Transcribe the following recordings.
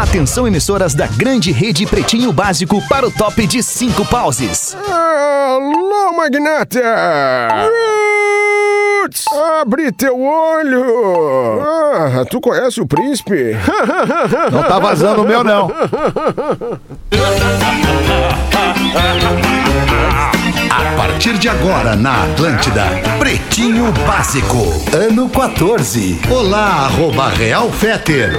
Atenção emissoras da grande rede Pretinho Básico para o top de cinco pauses. Alô, magnata! Roots! Abre teu olho! Ah, tu conhece o príncipe? Não tá vazando o meu, não. Partir de agora na Atlântida, Pretinho Básico, ano 14. Olá, arroba Real Feter.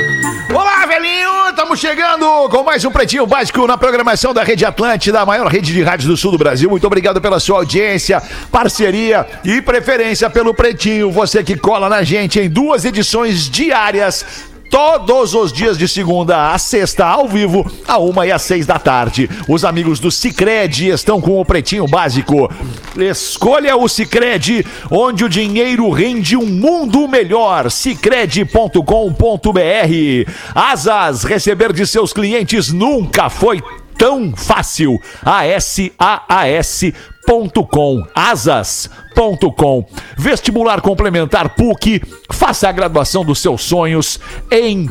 Olá, velhinho! Estamos chegando com mais um Pretinho Básico na programação da Rede Atlântida, a maior rede de rádios do sul do Brasil. Muito obrigado pela sua audiência, parceria e preferência pelo Pretinho. Você que cola na gente em duas edições diárias todos os dias de segunda a sexta, ao vivo, a uma e às seis da tarde. Os amigos do Cicred estão com o Pretinho Básico. Escolha o Cicred, onde o dinheiro rende um mundo melhor. Cicred.com.br. Asas, receber de seus clientes nunca foi tão fácil. ASAAS.com. Asas.com. Vestibular complementar PUC. Faça a graduação dos seus sonhos em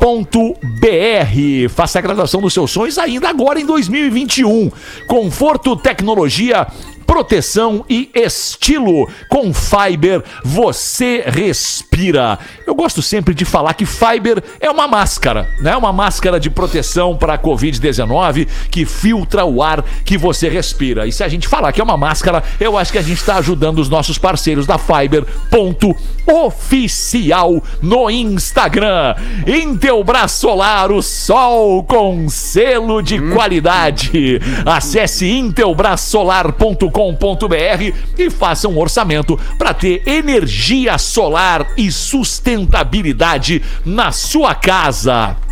PUCRS.br. Faça a graduação dos seus sonhos ainda agora em 2021. Conforto, tecnologia, proteção e estilo. Com Fiber você respira. Eu gosto sempre de falar que Fiber é uma máscara, né? Uma máscara de proteção para a Covid-19 que filtra o ar que você respira. E se a gente falar que é uma máscara, eu acho que a gente está ajudando os nossos parceiros da Fiber. Ponto oficial no Instagram. Intelbras Solar, o sol com selo de qualidade. Acesse intelbrasolar.com.br e faça um orçamento para ter energia solar e sustentabilidade na sua casa.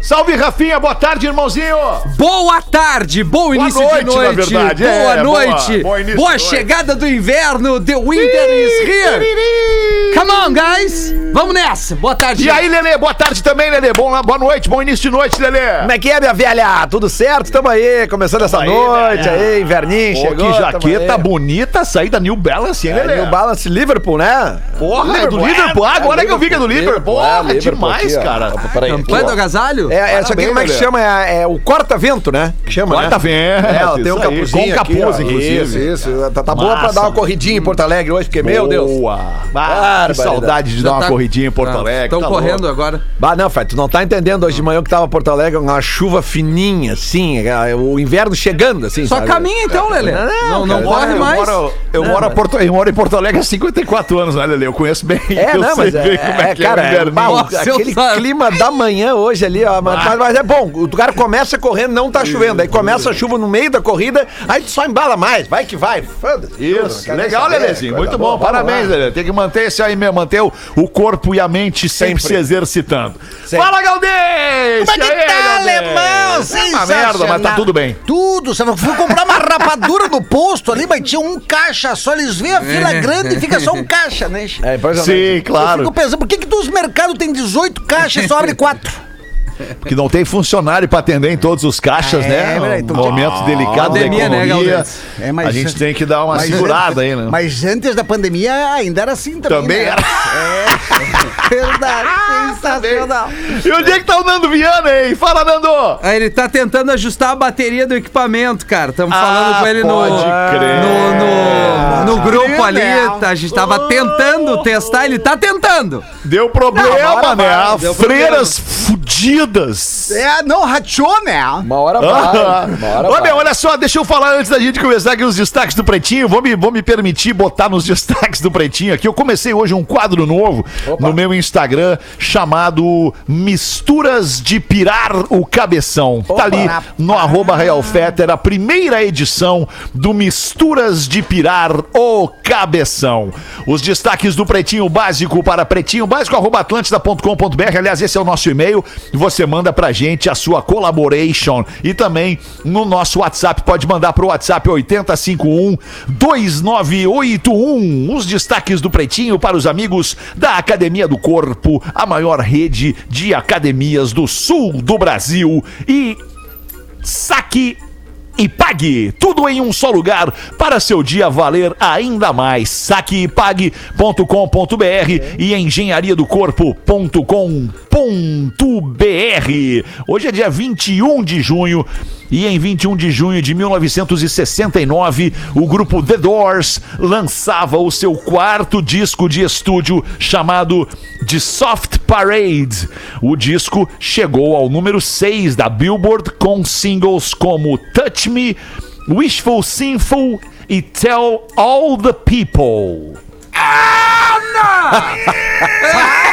Salve, Rafinha. Boa tarde, irmãozinho. Boa tarde, bom início noite, de noite. na verdade. Boa É, boa- noite. início boa de noite. chegada do inverno. The winter is here. Come on, guys. Vamos nessa. Boa tarde. E aí, Lelê? Boa tarde também, Lelê. Bom, boa noite, bom início de noite, Lelê. Como é que é, minha velha? Tudo certo? Tamo aí, começando essa aí, noite velha. aí, inverninho, Pô, chegou. que jaqueta bonita, saída New Balance, hein, É? New Balance Liverpool, né? Porra, é do Liverpool. Ah, agora que eu vi que é do Liverpool. é, Porra, Liverpool demais, cara. Campanha do agasalho? É, é, aqui Parabéns, como é que chama? É, é o corta-vento, né? Que chama, Corta né? vento, É, ela tem um capuzinho com aqui, capuz, ó. inclusive. Isso, isso. Tá, tá boa pra dar uma corridinha em Porto Alegre hoje, porque, meu Deus. Boa. Ah, que saudade de Já dar uma tá- corridinha em Porto Ah, Alegre. Estão tá correndo louco. agora. Bah, não, Fred, tu não tá entendendo hoje de manhã que tava Porto Alegre, uma chuva fininha, assim, é, o inverno chegando, assim, Só sabe? caminha então, Lelê. Não, não, cara, corre mais. Moro, eu, moro a Porto, eu moro em Porto Alegre há 54 anos, né, Lele? Eu conheço bem. É, eu não, sei mas é, como é, é, que cara, é o é, aquele sabe. clima da manhã hoje ali, ó, mas, mas- mas é bom, o cara começa correndo, não tá chovendo, aí começa a chuva no meio da corrida, aí tu só embala mais, vai que vai, foda-se. Isso, legal, Lelezinho. Muito bom, parabéns. Lele. Tem que manter isso aí mesmo, manter o, o corpo e a mente sempre, Sempre. se exercitando. Sempre. Fala, Galdês! Como é que aí, tá, alemão? É uma merda, mas tá tudo bem. Tudo. Você fui comprar uma rapadura no posto ali, mas tinha um caixa só. Eles veem a fila grande e fica só um caixa, né? É. Sim, Eu claro. fico pensando, por que, que dos mercados tem 18 caixas e só abre 4? Que não tem funcionário pra atender em todos os caixas, É, né? é. Um momento delicado da Pandemia, né, economia. Galdês? É, mas- a gente tem que dar uma segurada aí, né? Mas antes da pandemia ainda era assim também. Também né? era. É, verdade. sensacional. E onde é que tá o Nando Viana, hein? Fala, Nando! Aí ele tá tentando ajustar a bateria do equipamento, cara. Estamos Ah, falando com ele no, pode crer. no, no, no grupo ali. né? a gente tava tentando testar, ele tá tentando. Deu problema, Não, hora né? deu Freiras É, não, rachou, né? Uma hora vai, uma hora Ô, vai. meu, olha só, deixa eu falar antes da gente começar aqui os destaques do Pretinho. Vou me, vou me permitir botar nos destaques do Pretinho aqui. Eu comecei hoje um quadro novo no meu Instagram chamado Misturas de Pirar o Cabeção. Tá ali no arroba Real Fetter, a primeira edição do Misturas de Pirar o Cabeção. Os destaques do Pretinho Básico para pretinho básico arroba atlântida.com.br. Aliás, esse é o nosso e-mail. Você manda pra gente a sua collaboration e também no nosso WhatsApp. Pode mandar pro WhatsApp 8051 2981. Os destaques do Pretinho para os amigos da Academia do Corpo, a maior rede de academias do sul do Brasil. E saque e pague. Tudo em um só lugar para seu dia valer ainda mais. Saquepague.com.br e engenhariadocorpo.com.br. Hoje é dia 21 de junho e em 21 de junho de 1969, o grupo The Doors lançava o seu quarto disco de estúdio chamado The Soft Parade. O disco chegou ao número 6 da Billboard com singles como Touch Me, Wishful Sinful e Tell All the People.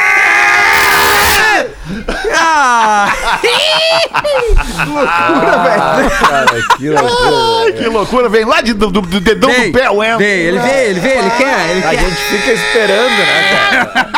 Ai, que loucura, vem lá de, do, do- dedão Vem, do pé, o vem, ele vem, ele vem, ele quer, ele A quer. gente fica esperando, né, cara?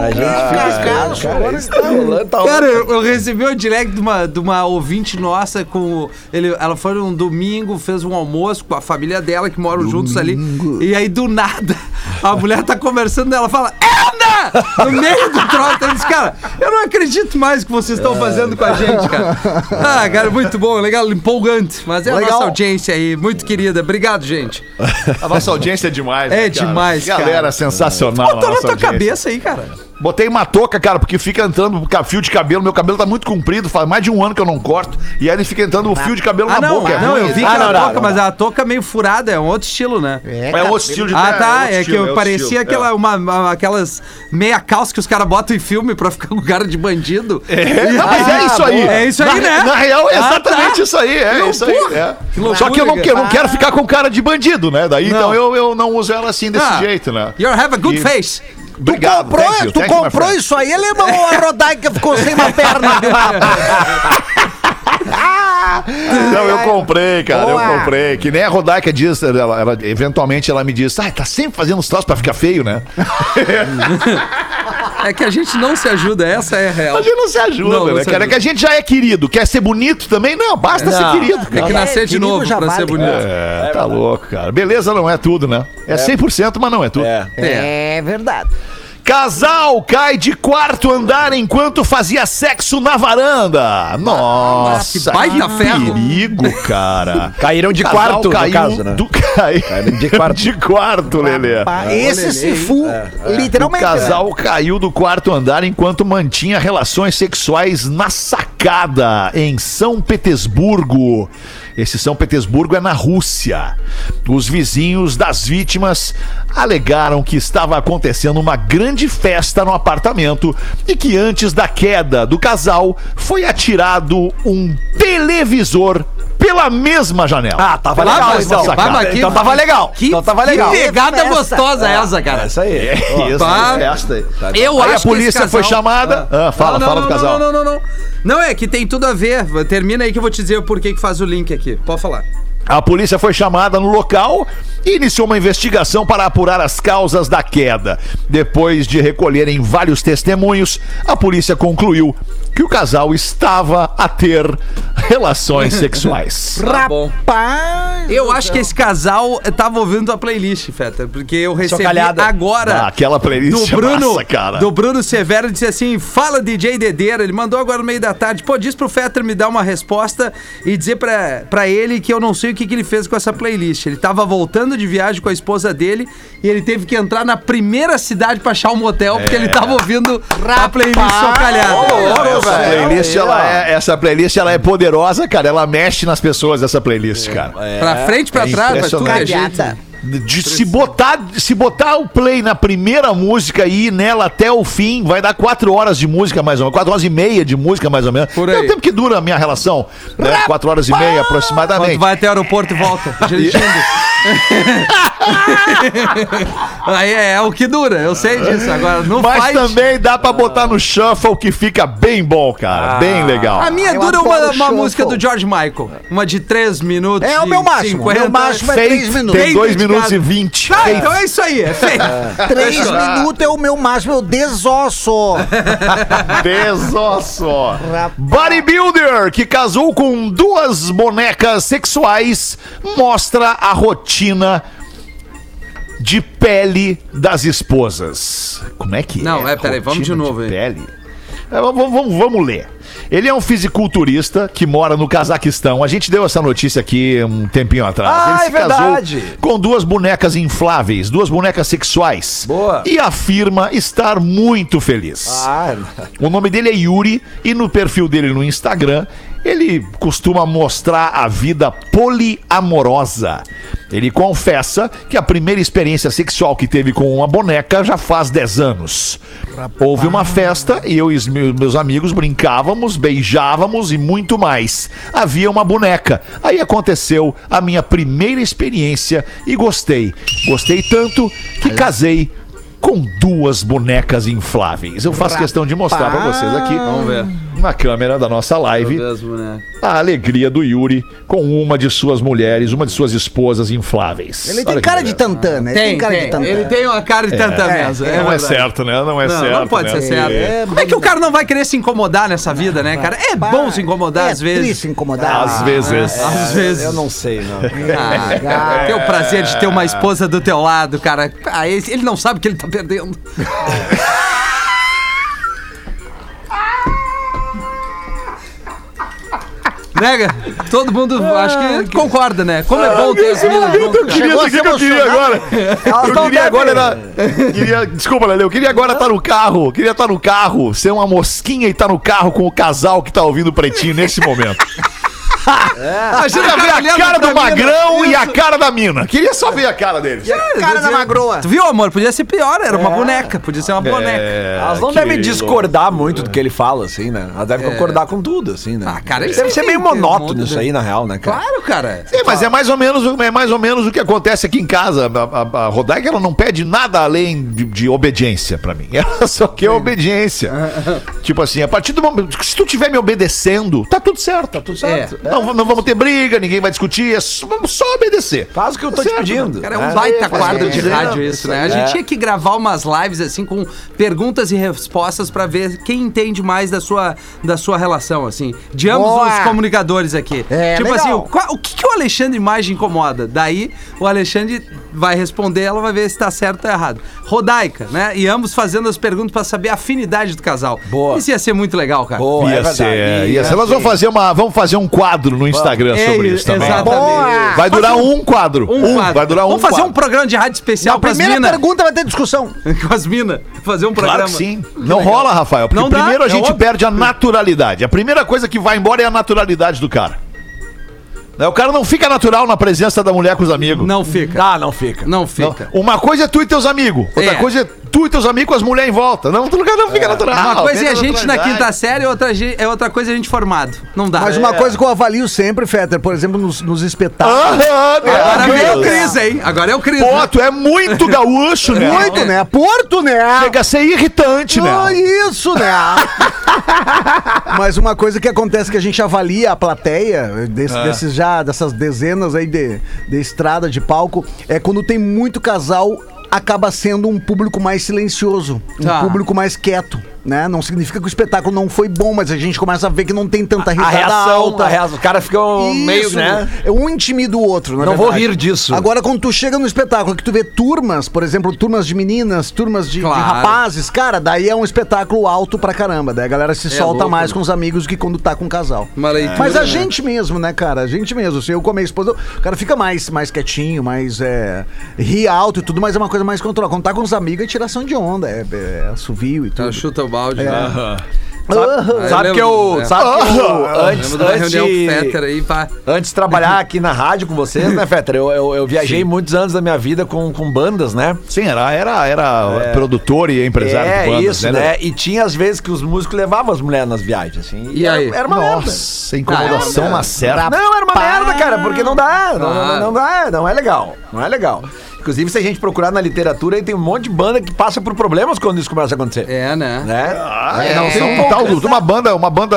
A gente fica esperando. Cara, isso tá rolando, tá Cara, eu, eu recebi um direct de uma, de uma ouvinte nossa com. Ele, ela foi num domingo, fez um almoço com a família dela, que moram juntos ali. E aí, do nada, a mulher tá conversando e ela fala: Anda! No meio do troço. Ela disse, cara, eu não acredito mais o que vocês estão fazendo com a gente, cara. Ah, cara, muito bom, legal, empolgante. Mas é a Legal. nossa audiência aí, muito querida. Obrigado, gente. A nossa audiência é demais. É né, cara? demais, cara. Galera, sensacional. Botou a na tua audiência. cabeça aí, cara. Botei uma touca, cara, porque fica entrando um fio de cabelo. Meu cabelo tá muito comprido, faz mais de um ano que eu não corto. E aí ele fica entrando o fio de cabelo Ah, na não, boca. é não, ruim eu vi Ah, não, não, touca, mas a touca meio furada, é um outro estilo, né? É outro estilo de Ah, tá. outro É, estilo, que outro parecia estilo, aquela, é. uma, uma- aquelas meia calça que os caras botam em filme pra ficar com cara de bandido. É, não, mas é isso aí. É isso aí, na, né? Na real, é Ah, exatamente tá. isso aí. É Não, isso aí. é. Loucura, Só que eu não, que- eu não quero ficar com cara de bandido, né? Daí Não. então eu, eu não uso ela assim desse Ah, jeito, né? You have a good face. Obrigado. comprou, thank you, tu thank you, my comprou isso aí, alemão, ou a Rodaica ficou sem uma perna, viu? Não, eu comprei, cara, Boa. eu comprei. Que nem a Rodaica diz, ela, ela- eventualmente ela me diz, ah, tá sempre fazendo os troços pra ficar feio, né? É que a gente não se ajuda, essa é a real. A gente não se ajuda, Não, não né, se cara? É ajuda. que a gente já é querido. Quer ser bonito também? Não, basta Não. ser querido. Tem que É, nascer de novo já pra vale. ser bonito. É, tá louco, cara. Beleza não é tudo, né? É 100%, mas não é tudo. É. É. É verdade. Casal cai de quarto andar enquanto fazia sexo na varanda. Nossa, que baita ferro. perigo, cara. Caíram de Casal quarto, no caiu caso, né? Do... Cai... de quarto. de quarto, Lelê. Esse se fu, O literalmente. casal caiu do quarto andar enquanto mantinha relações sexuais na sacada em São Petersburgo. Esse São Petersburgo é na Rússia. Os vizinhos das vítimas alegaram que estava acontecendo uma grande festa no apartamento e que antes da queda do casal foi atirado um televisor pela mesma janela. Ah, tava Lá, legal, mas- então. mas que- Então tava legal. Que, então tava legal. que pegada gostosa essa, cara. É isso aí. É isso, é festa aí. Eu Aí a acho que polícia casal- foi chamada. Ah, fala, não, fala não, do casal. Não, não, não, não. Não, é que tem tudo a ver. Termina aí que eu vou te dizer por que que faz o link aqui. Pode falar. A polícia foi chamada no local e iniciou uma investigação para apurar as causas da queda. Depois de recolherem vários testemunhos, a polícia concluiu que o casal estava a ter relações sexuais. Tá bom. Rapaz. Eu acho que esse casal tava ouvindo a playlist, Feta, porque eu recebi agora. Ah, aquela playlist do é Bruno, massa, cara. do Bruno Severo disse assim: fala DJ Dedeira. Ele mandou agora no meio da tarde. Pô, diz pro Fetter me dar uma resposta e dizer pra, pra ele que eu não sei o que, que ele fez com essa playlist. Ele tava voltando de viagem com a esposa dele e ele teve que entrar na primeira cidade pra achar um motel porque ele tava ouvindo a playlist socalhada. essa playlist, ela é, essa playlist ela é poderosa, cara. Ela mexe nas pessoas, essa playlist, cara. Pra frente, pra é trás, pra tudo é jeito. De se botar, se botar o play na primeira música e ir nela até o fim, vai dar quatro horas de música mais ou menos, quatro horas e meia de música mais ou menos. Por É aí. o tempo que dura a minha relação, né? Quatro horas e meia Quando aproximadamente. vai até o aeroporto e volta, dirigindo. Aí é, é o que dura, eu sei disso. Agora, no Mas fight, também dá pra botar no shuffle que fica bem bom, cara. bem legal. a minha eu dura uma, adoro uma shuffle. música do George Michael. Uma de 3 minutos. É o meu máximo. 50. Meu máximo é Feito, três minutos. Tem Bem dois dedicado. minutos e vinte. Ah, então é isso aí, é feito. Três minutos é o meu máximo, eu desosso. Desosso. Bodybuilder que casou com duas bonecas sexuais mostra a rotina de pele das esposas. Como é que Não, é? é, peraí, vamos de novo aí. Pele. É, vamos, vamos, vamos ler. Ele é um fisiculturista que mora no Cazaquistão. A gente deu essa notícia aqui um tempinho atrás. Ah, Ele é verdade. com duas bonecas infláveis, duas bonecas sexuais. Boa. E afirma estar muito feliz. Ah, O nome dele é Yuri e no perfil dele no Instagram ele costuma mostrar a vida poliamorosa. Ele confessa que a primeira experiência sexual que teve com uma boneca já faz 10 anos. Houve uma festa e eu e meus amigos brincávamos, beijávamos e muito mais. Havia uma boneca. Aí aconteceu a minha primeira experiência e gostei. Gostei tanto que casei com duas bonecas infláveis. Eu faço questão de mostrar pra vocês aqui Vamos ver. Na câmera da nossa live Mesmo, né? a alegria do Yuri com uma de suas mulheres, uma de suas esposas infláveis. Ele tem cara de tantã, né? Ele Tem, cara tem. de tantã. Ele tem uma cara de tanta mesmo. não é verdade. certo, né? Não é Não, certo. não pode né? ser certo. É, Como é que o cara não vai querer se incomodar nessa vida, né, cara? É bom se incomodar é às vezes. triste incomodar. Às vezes. Às vezes. eu não sei, não. Ah, ter o prazer de ter uma esposa do teu lado, cara. Ah, ele não sabe que ele tá perdendo. Nega, todo mundo acho que concorda, né? Como é bom ter as minas junto. Eu queria, isso aqui se que eu queria agora. Elas Eu queria agora era. Queria, desculpa, Lele, eu queria agora estar no carro. Queria estar no carro, ser uma mosquinha e estar no carro com o casal que tá ouvindo o pretinho nesse momento. Imagina Queria o ver a cara do magrão e a cara da mina. Queria só ver a cara deles. Cara da magroa. Tu viu, amor? Podia ser pior, era uma boneca. Podia ser uma boneca. É, Elas não que devem louco. discordar muito do que ele fala, assim, né? Elas devem concordar com tudo, assim, né? Ah, cara, ele Deve ser meio monótono isso aí, na real, né, cara? Claro, cara. Sim, mas é mais ou menos, o- é mais ou menos o que acontece aqui em casa. A, a, a Rodaica ela não pede nada além de, de obediência pra mim. Ela só quer obediência. tipo assim, a partir do momento. Se tu estiver me obedecendo, tá tudo certo, tá tudo certo. Não, não vamos ter briga, ninguém vai discutir, é só, vamos só obedecer. Faz o que eu tô te Certo. pedindo. Cara, é um né? baita que quadro de rádio isso, né? A gente tinha que gravar umas lives assim com perguntas e respostas pra ver quem entende mais da sua, da sua relação, assim. De ambos Boa. os comunicadores aqui. É, tipo legal. assim, o, o que, que o Alexandre mais incomoda? Daí o Alexandre vai responder, ela vai ver se tá certo ou errado. Rodaica, né? E ambos fazendo as perguntas pra saber a afinidade do casal. Boa. Isso ia ser muito legal, cara. Boa, é Ia verdade. ser, ia ser. Nós vamos fazer, uma, vamos fazer um quadro no Instagram É, sobre isso também. exatamente. Vai durar um quadro. Um, quadro. Vai durar um Vamos fazer um quadro. programa de rádio especial Na com as primeira minas. pergunta vai ter discussão. com as minas. Fazer um programa. Claro que sim. Não rola, Rafael. Porque Não dá, primeiro a é gente óbvio. perde a naturalidade. A primeira coisa que vai embora é a naturalidade do cara. Né, O cara não fica natural na presença da mulher com os amigos. Não fica. Ah, não fica. Não Não. fica. Uma coisa é tu e teus amigos. Outra É. coisa é tu e teus amigos com as mulheres em volta. Não, tu não fica natural. Uma coisa é a gente na quinta série, outra, é outra coisa é a gente formado. Não dá. Mas É. uma coisa que eu avalio sempre, Fetter, por exemplo, nos, nos espetáculos. Aham, Agora vem o. Cris, hein? Agora é o Cris. Pô, né? tu é muito gaúcho, né? Muito, né? Porto, né? Chega a ser irritante, Ah, né? isso, né? Mas uma coisa que acontece que a gente avalia a plateia, desse- desses já, dessas dezenas aí de, de estrada, de palco, é quando tem muito casal, acaba sendo um público mais silencioso, um Tá. público mais quieto. Né? Não significa que o espetáculo não foi bom, mas a gente começa a ver que não tem tanta A risada reação, alta. a reação. Os caras ficam meio, Isso, né? Um intimida o outro, Não vou verdade. rir disso. Agora, quando tu chega no espetáculo que tu vê turmas, por exemplo, turmas de meninas, turmas de, de Claro. rapazes, cara, daí é um espetáculo alto pra caramba. Daí a galera se solta louco, mais né? com os amigos do que quando tá com o casal. Leitura, Mas a né? gente mesmo, né, cara? A gente mesmo. Se eu com a minha esposa, o cara fica mais, mais quietinho, mais. É, ri alto e tudo, mas é uma coisa mais controlada. Quando tá com os amigos é tiração de onda, é, é assovio e Ela tudo. chuta o balde. É. né? Sabe, sabe que eu. é. Sabe que eu. Antes, lembro de uma reunião com o antes, Fetter aí, pá. antes de trabalhar aqui na rádio com vocês, né, Fetter? Eu, eu, eu viajei muitos anos da minha vida com, com bandas, né? Sim, era, era, era produtor e empresário é, de bandas, isso, né? E tinha às vezes que os músicos levavam as mulheres nas viagens, assim. E era, aí? Era uma merda. Nossa, incomodação Ah, é, na certa. Não, era uma merda, cara, porque não dá. Não, não, não dá, não é legal. Não é legal. Inclusive, se a gente procurar na literatura, aí tem um monte de banda que passa por problemas quando isso começa a acontecer. É, né? Né? Ah, É, não, não, tem um tal de uma banda, uma banda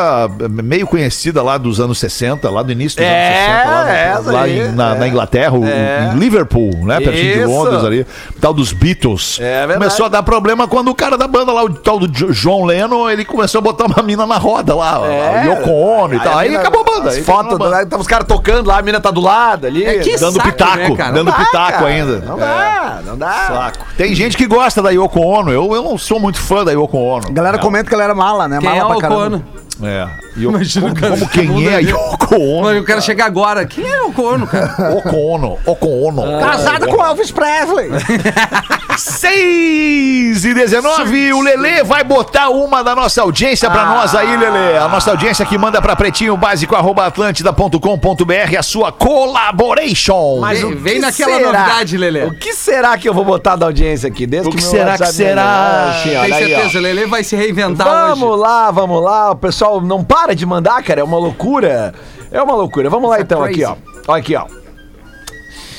meio conhecida lá dos anos 60, lá do início dos É, anos 60, lá, no- lá aí, em, na, é. na Inglaterra, É. em Liverpool, né? Pertinho de Isso. Londres ali. Tal dos Beatles. É verdade. começou a dar problema quando o cara da banda lá, o tal do Jo- John Lennon, ele começou a botar uma mina na roda lá, É. Yoko Ono e tal. Aí, mina- acabou a banda. As fotos, né, tava os caras tocando lá, a mina tá do lado ali. É que Dando saco, pitaco, né, cara? dando dá, pitaco cara. ainda. Não dá, não dá. Saco. Tem gente que gosta da Yoko Ono. Eu, eu não sou muito fã da Yoko Ono. A galera comenta que ela era mala, né? Quem mala é pra o caramba. Cono? É. Imagina o cara. Como quem é a Yoko Ono? Eu quero chegar agora. Quem é o Ono, cara? Yoko Ono, Yoko Ono. Casada com Elvis Presley. 6 e 19, o Lelê vai botar uma da nossa audiência pra nós aí, Lelê. A nossa audiência que manda pra pretinho básico atlântida.com.br a sua collaboration. Mas Vem- o vem que naquela será? novidade, Lelê. O que será que eu vou botar da audiência aqui? Desde O que meu será que será? Tem aí, certeza, o Lelê vai se reinventar Vamos hoje. lá, vamos lá. O pessoal não para de mandar, cara. É uma loucura. É uma loucura. Vamos lá então, aqui, ó. Olha aqui, ó.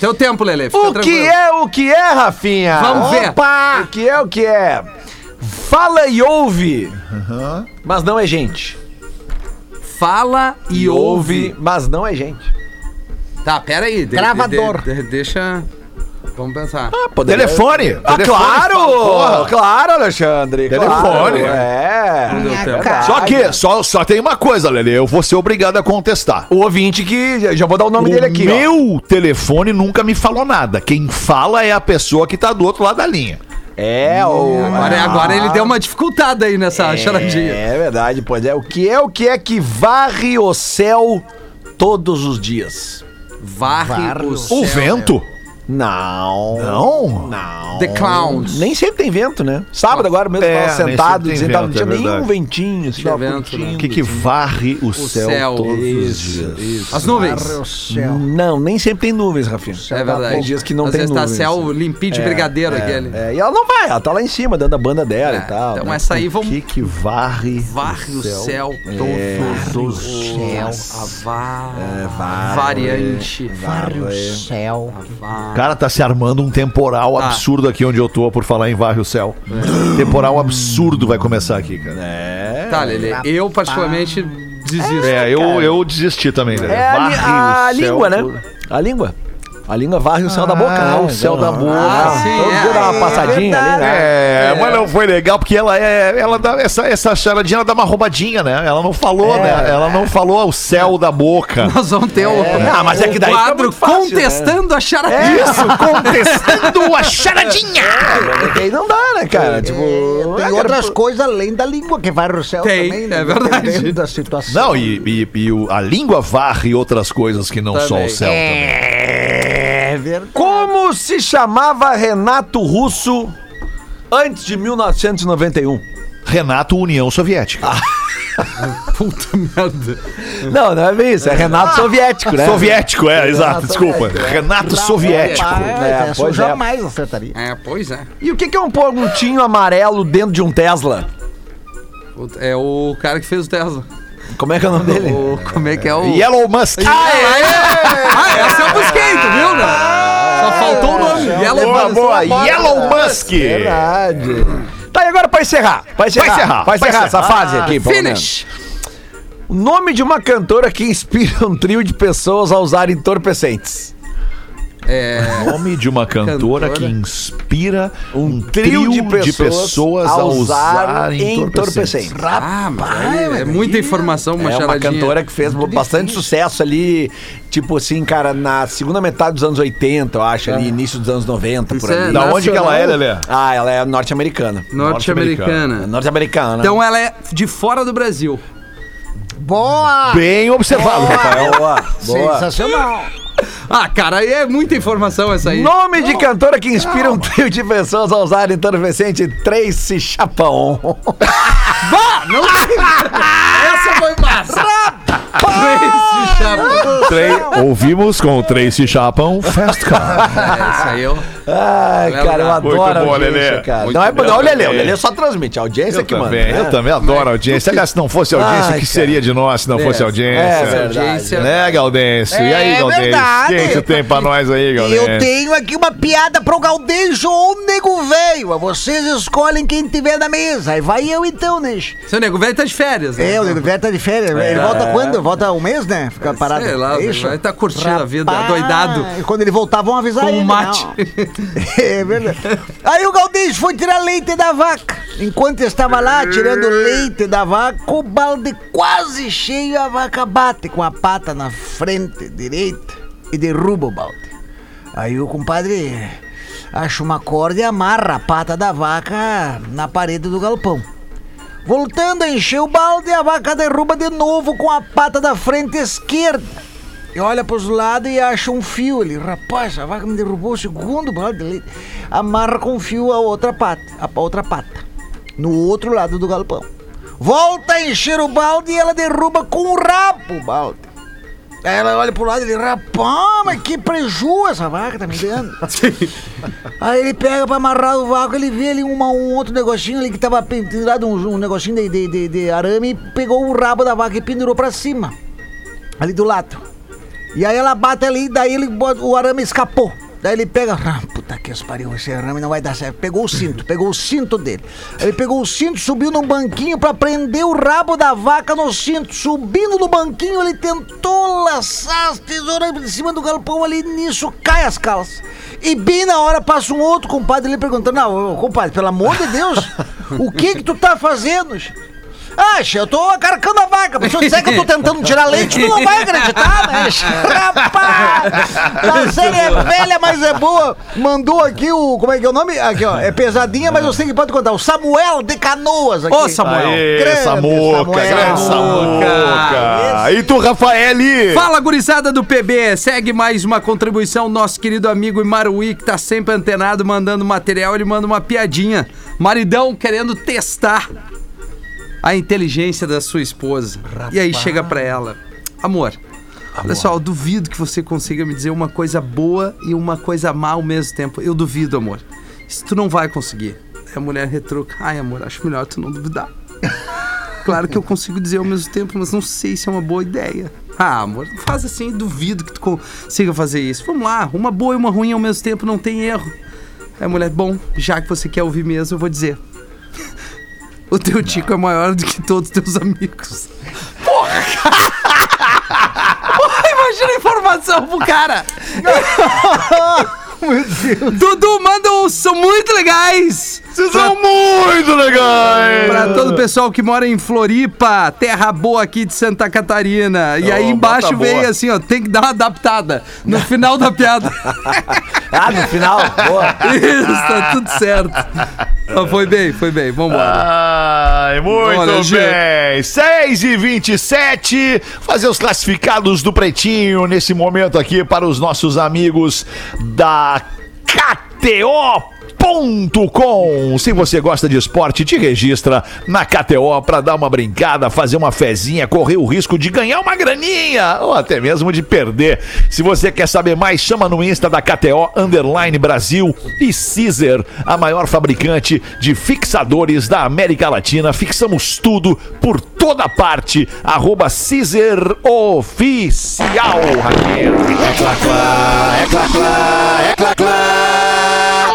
Teu tempo. Fica O tranquilo. que é o que é, Rafinha? Vamos ver. Opa! O que é o que é? Fala e ouve. Mas não é gente. Fala e ouve. mas não é gente. Tá, pera aí. de- Gravador. de- de- deixa... Vamos pensar. Telefone. Ah, telefone, claro! porra. Claro, Alexandre. Telefone. Claro, é. Verdade. Só que, só, só tem uma coisa, Lelê, eu vou ser obrigado a contestar. O ouvinte que. Já vou dar o nome O dele aqui. ó. meu telefone nunca me falou nada. Quem fala é a pessoa que tá do outro lado da linha. É, o. Agora, agora ele deu uma dificultada aí nessa charadinha. É verdade, pois é. O que é o que é que varre o céu todos os dias? Varre, o, O céu. vento? Não. Não. Não. The Clowns. Nem sempre tem vento, né? Sábado agora mesmo, É, tava sentado, não tinha é nenhum ventinho, assim, Tinha tava vento, curtindo. né? O que, que varre o, céu, céu. todos Isso, os dias? As nuvens. o céu. Não, nem sempre tem nuvens, Rafinha. É verdade. Tem dias que não Às tem vezes nuvens. tá céu limpinho de brigadeiro aquele. É, e ela não vai, ela tá lá em cima, dando a banda dela É, e tal. então né? essa aí O vamos... que que varre Varre o céu, É. todos os céu. A va... varre. variante. Varre o céu. Va- Cara, tá se armando um temporal Tá. absurdo aqui onde eu tô, por falar em varre o céu. Temporal absurdo vai começar aqui, cara. É. Tá, Lelê, eu particularmente desisto. É, eu, eu desisti também, né? É a, li- Varre a o céu língua, né? A língua. A língua varre o céu da boca, né? O céu da boca. Ah, sim, Todo é. dia dá uma passadinha ali, né? É, mas não foi legal porque ela é. Ela dá, essa, essa charadinha ela dá uma roubadinha, né? Ela não falou, É. né? Ela não falou o céu da boca. Nós vamos ter o, Não, mas é que daí quadro fácil, contestando a charadinha. Isso, contestando a charadinha! É aí não dá, né, cara? Tipo. Tem ah, outras coisas além da língua que varre o céu Tem, também. né? é verdade. Dependendo da situação. Não, e, e- e o- a língua varre outras coisas que não só Também. o céu também. É verdade. Como se chamava Renato Russo antes de 1991? Renato União Soviética. Puta merda. Não, não é bem isso. É Renato Soviético, né? Soviético, é, exato, desculpa. Renato Soviético. Ah, É, pois é. jamais acertaria. É, pois é. E o que que é um pontinho amarelo dentro de um Tesla? É o cara que fez o Tesla. Como é que é o nome dele? O, como é que é o. Yellow Musk. Ah, essa eu tu viu, né? Só faltou o nome. Yellow Boa, Musk. boa. Yellow Musk. Verdade. Tá, e agora pra encerrar. Pra encerrar. Pra encerrar, Pra encerrar pra essa encerrar. fase aqui, pelo menos. Finish. O nome de uma cantora que inspira um trio de pessoas a usar entorpecentes. É. Nome de uma cantora, Cantora. que inspira um trio trio, de de, pessoas pessoas, a usar usar entorpecentes. entorpecentes. Ah, mas aí é muita informação, uma é uma charadinha. cantora que fez bastante sucesso ali, tipo assim, cara, na segunda metade dos anos 80, eu acho, ali, início dos anos 90, por Isso é ali. Da onde que ela é. Lelê? Ah, ela é norte-americana. Norte-americana. É Norte-americana. Então ela é de fora do Brasil. Boa! Bem observado, Rafael. boa, boa. Sensacional. Ah, cara, aí é muita informação essa aí. Nome de cantora que inspira um trio de pessoas a usar entorpecente, Tracy Chapão. Vá! Não Essa foi massa! Tracy Chapman. Trey- ouvimos com o Tracy Chapão Fast Car. É, isso aí eu. Ai, cara, eu Gato. adoro Muito a bom, audiência, Lelê. cara. Muito não é bom, não, o Lelê, o Lelê. Só transmite, a audiência Eu que manda. também, né? eu também adoro a audiência. Aliás, se não fosse a audiência, Ai, o que cara. seria de nós se não fosse a audiência? É verdade. Audiência. Né, Gaudêncio? E aí, É Gaudêncio? Verdade. Quem que tu tem pra nós aí, Gaudêncio? eu tenho aqui uma piada pro Gaudêncio ou o Nego Velho. Vocês escolhem quem tiver na mesa. Aí vai eu então, né? Seu nego velho tá de férias, né? É, o Nego Velho tá de férias. Ele volta quando? Volta um mês, né? Fica parado. Sei lá, É isso? vai tá curtindo a vida, Rapaz, doidado. E quando ele voltar, vão avisar Com ele. o mate. não. É verdade. Aí o Galdêncio foi tirar leite da vaca. Enquanto estava lá tirando leite da vaca, o balde quase cheio, a vaca bate com a pata na frente direita e derruba o balde. Aí o compadre acha uma corda e amarra a pata da vaca na parede do galpão. Voltando a encher o balde, a vaca derruba de novo com a pata da frente esquerda. E olha pros lados e acha um fio ali. Rapaz, a vaca me derrubou o segundo balde. Amarra com fio a outra pata, a outra pata. No outro lado do galpão. Volta a encher o balde e ela derruba com o rabo o balde. Aí ela olha pro lado e ele, rapaz, mas que preju essa vaca tá me dando. Aí ele pega pra amarrar o vácuo, ele vê ali uma- um outro negocinho ali que tava pendurado, um, um negocinho de, de, de- de arame, e pegou o rabo da vaca e pendurou pra cima. Ali do lado. E aí ela bate ali, daí ele, o arame escapou. Daí ele pega, ah, puta que pariu, esse arame não vai dar certo. Pegou o cinto, pegou o cinto dele. Ele pegou o cinto, subiu num banquinho pra prender o rabo da vaca no cinto. Subindo no banquinho, ele tentou laçar as tesouras em cima do galpão ali, nisso cai as calças. E bem na hora passa um outro compadre ali perguntando, não, compadre, pelo amor de Deus, o que que tu tá fazendo? Ah, che, eu tô acarcando a vaca. Mas se eu disser que eu tô tentando tirar leite, tu não vai acreditar, né? che? Rapaz! A série é velha, mas é boa. Mandou aqui o. Como é que é o nome? Aqui, ó. É pesadinha, mas eu sei que pode contar. O Samuel de Canoas aqui. Ô, Samuel. Aê, Grande Samuca, Samuel. grande Samuca. E tu, Rafael? Fala, gurizada do PB. Segue mais uma contribuição. Nosso querido amigo Imaruí, que tá sempre antenado, mandando material. Ele manda uma piadinha. Maridão querendo testar a inteligência da sua esposa. E aí chega pra ela: Amor, olha só, eu duvido que você consiga me dizer uma coisa boa e uma coisa má ao mesmo tempo. Eu duvido, amor. Isso tu não vai conseguir. Aí a mulher retruca: Ai, amor, acho melhor tu não duvidar. Claro que eu consigo dizer ao mesmo tempo, mas não sei se é uma boa ideia. Ah, amor, faz assim, duvido que tu consiga fazer isso. Vamos lá, uma boa e uma ruim ao mesmo tempo, não tem erro. Aí a mulher, bom, já que você quer ouvir mesmo, eu vou dizer. O teu tico é maior do que todos os teus amigos. Porra! Imagina a informação pro cara. Dudu, manda uns, são muito legais. Vocês são muito legais! Pra todo o pessoal que mora em Floripa, terra boa aqui de Santa Catarina. E Ô, aí embaixo veio boa. assim, ó, tem que dar uma adaptada no final da piada. Ah, no final, boa. Isso, tá tudo certo. Foi bem, foi bem, vambora. Ai, muito Gê. bem. 6 e 27 Fazer os classificados do Pretinho nesse momento aqui para os nossos amigos da KTO. KTO.com. Se você gosta de esporte, te registra na KTO para dar uma brincada, fazer uma fezinha, correr o risco de ganhar uma graninha ou até mesmo de perder. Se você quer saber mais, chama no Insta da KTO Underline Brasil e Caesar, a maior fabricante de fixadores da América Latina. Fixamos tudo por toda parte. Arroba Caesar Oficial, Raquel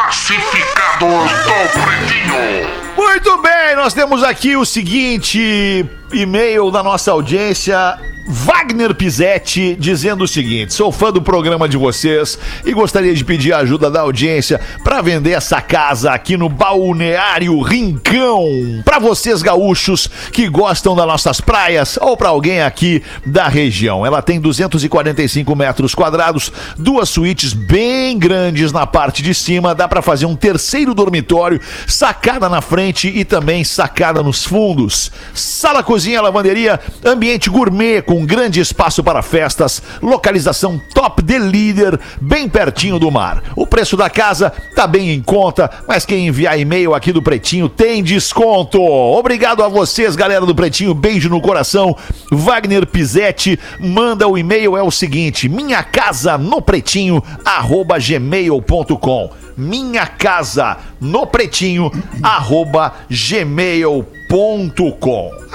classificados do Pretinho. Muito bem, nós temos aqui o seguinte e-mail da nossa audiência. Wagner Pizetti dizendo o seguinte: sou fã do programa de vocês e gostaria de pedir a ajuda da audiência para vender essa casa aqui no Balneário Rincão. Para vocês gaúchos que gostam das nossas praias ou para alguém aqui da região. Ela tem 245 metros quadrados, duas suítes bem grandes na parte de cima, dá para fazer um terceiro dormitório, sacada na frente e também sacada nos fundos. Sala, cozinha, lavanderia, ambiente gourmet com grande espaço para festas, localização top de líder, bem pertinho do mar. O preço da casa tá bem em conta, mas quem enviar e-mail aqui do Pretinho tem desconto. Obrigado a vocês, galera do Pretinho, beijo no coração. Wagner Pizetti manda o e-mail é o seguinte: minha casa no pretinho arroba gmail.com. Minha casa no pretinho arroba gmail.com.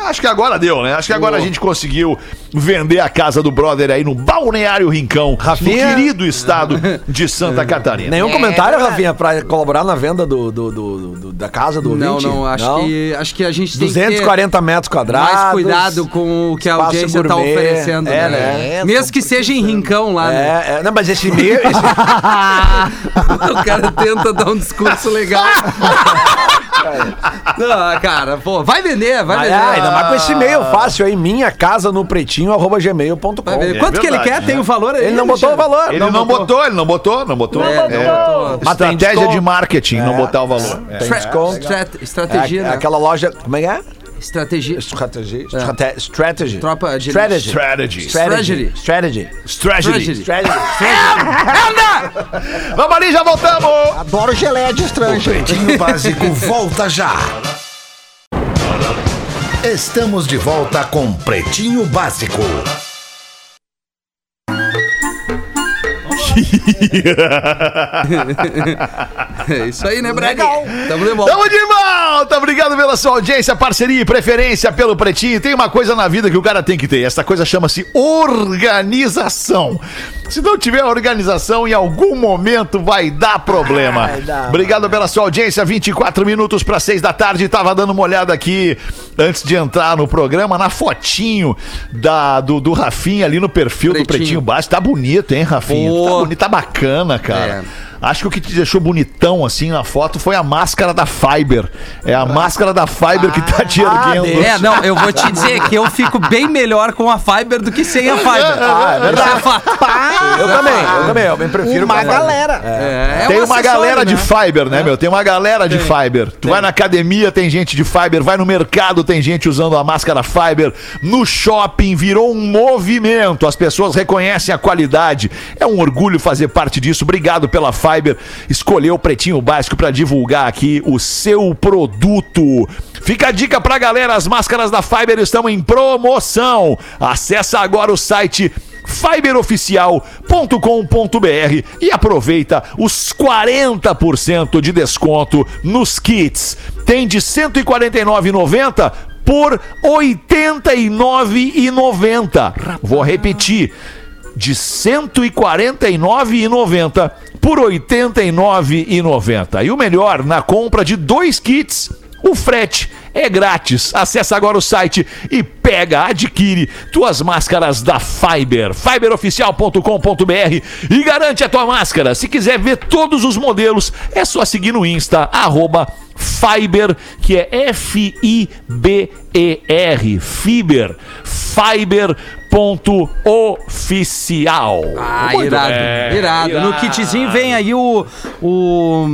Acho que agora deu, né? Acho que agora a gente conseguiu vender a casa do brother aí no Balneário Rincão, Rafinha? no querido estado de Santa Catarina. Nenhum comentário, Rafinha, pra colaborar na venda do, do- do- do- da casa do Não, ouvinte? não, acho, Que, acho que a gente tem que 240 metros ter quadrados. mais cuidado com o que a espaço audiência tá gourmet. oferecendo. É, né? né? Mesmo que seja em rincão lá, né? É, é, não, mas esse meio. esse- o cara tenta dar um discurso legal. Não, cara, pô, vai vender, vai Ah, vender. é, ainda mais com esse e-mail fácil aí, minha casa no pretinho, arroba gmail.com. É Quanto que ele verdade, quer? né? Tem o valor aí? Ele não botou o Alexandre? valor. Ele não, botou. ele não botou, não botou. É, É. não botou. Mas tem Estratégia desconto. de marketing, não botar o valor. É. Tem desconto. Estra- Estratégia, É, né? aquela loja. Como é que é? Estratégia. Strategy. strate- Strategy. Tropa de Strategy. Strategy. Strategy. Strategy. Strategy. Strategy. Vamos ali, já voltamos! Adoro geleia de estranho. Pretinho Básico volta já. Estamos de volta com Pretinho Básico. É isso aí, né, Brega? Tamo de volta. Tamo de volta! Obrigado pela sua audiência, parceria e preferência pelo Pretinho. Tem uma coisa na vida que o cara tem que ter. Essa coisa chama-se organização. Se não tiver organização, em algum momento vai dar problema. Obrigado pela sua audiência. 24 minutos para 6 da tarde. Tava dando uma olhada aqui antes de entrar no programa, na fotinho da, do, do Rafinha ali no perfil do Pretinho. Pretinho Básico. Tá bonito, hein, Rafinha? Pô. Tá bonito, tá bacana, cara. É. Acho que o que te deixou bonitão assim na foto foi a máscara da Fiber. É a máscara da Fiber que tá te erguendo. É, não, eu vou te dizer que eu fico bem melhor com a Fiber do que sem a Fiber. Ah, é verdade. Eu também, eu também. Eu me prefiro Uma com a- galera. É, é Tem um uma galera de né? Fiber, né, meu? Tem uma galera de Fiber. Tu vai na academia, tem gente de Fiber. Vai no mercado, tem gente usando a máscara Fiber. No shopping, virou um movimento. As pessoas reconhecem a qualidade. É um orgulho fazer parte disso. Obrigado pela Fiber. Escolheu o Pretinho Básico pra divulgar aqui o seu produto. Fica a dica pra galera: as máscaras da Fiber estão em promoção. Acesse agora o site fiberoficial.com.br e aproveita os 40% de desconto nos kits. Tem de R$ 149,90 por R$ 89,90. Vou repetir. De R$ 149,90 por R$ 89,90. E o melhor, na compra de dois kits, o frete é grátis. Acesse agora o site e pega, adquire tuas máscaras da Fiber. Fiberoficial.com.br e garante a tua máscara. Se quiser ver todos os modelos, é só seguir no Insta, arroba Fiber, que é F-I-B-E-R, Fiber, fiber.oficial. Ah, Muito irado, irado. No kitzinho vem aí o. o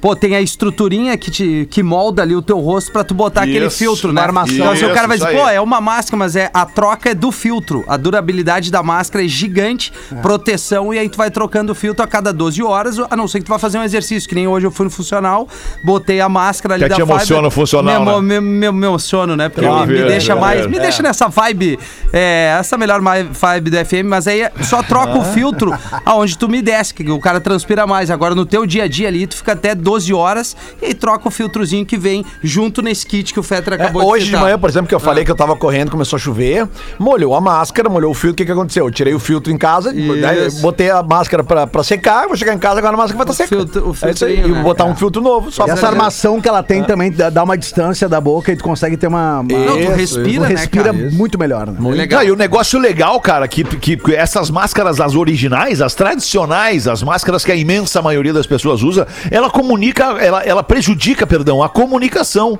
Pô, tem a estruturinha que, te, que molda ali o teu rosto pra tu botar aquele Isso, filtro, né? armação. Então assim, o cara vai Isso, dizer, isso pô, é uma máscara, mas é a troca é do filtro. A durabilidade da máscara é gigante, proteção, e aí tu vai trocando o filtro a cada 12 horas, a não ser que tu vá fazer um exercício, que nem hoje eu fui no funcional, botei a máscara ali Que da te emociona o funcional, me, né? me, me, me emociono, né? Porque me, me deixa eu mais. Me deixa nessa vibe, é, essa melhor vibe do FM, mas aí só troca o filtro aonde tu me desce, que o cara transpira mais. Agora no teu dia a dia ali, tu fica até 12 horas e aí troca o filtrozinho que vem junto nesse kit que o Fetter É, acabou hoje de citar. manhã, por exemplo, que eu falei que eu tava correndo, começou a chover, molhou a máscara, molhou o filtro, o que que aconteceu? Eu tirei o filtro em casa, daí Isso. botei a máscara pra, pra secar, vou chegar em casa agora a máscara vai estar seca. filtro- o é isso aí, e né? botar um filtro novo, só E essa armação que ela tem também dá uma distância da boca e tu consegue ter uma. uma- Não, tu respira, tu né, respira cara? muito melhor, né? É legal. Não, e o negócio legal, cara, que, que, que essas máscaras, as originais, as tradicionais, as máscaras que a imensa maioria das pessoas usa, ela comunica, ela, ela prejudica, perdão, a comunicação.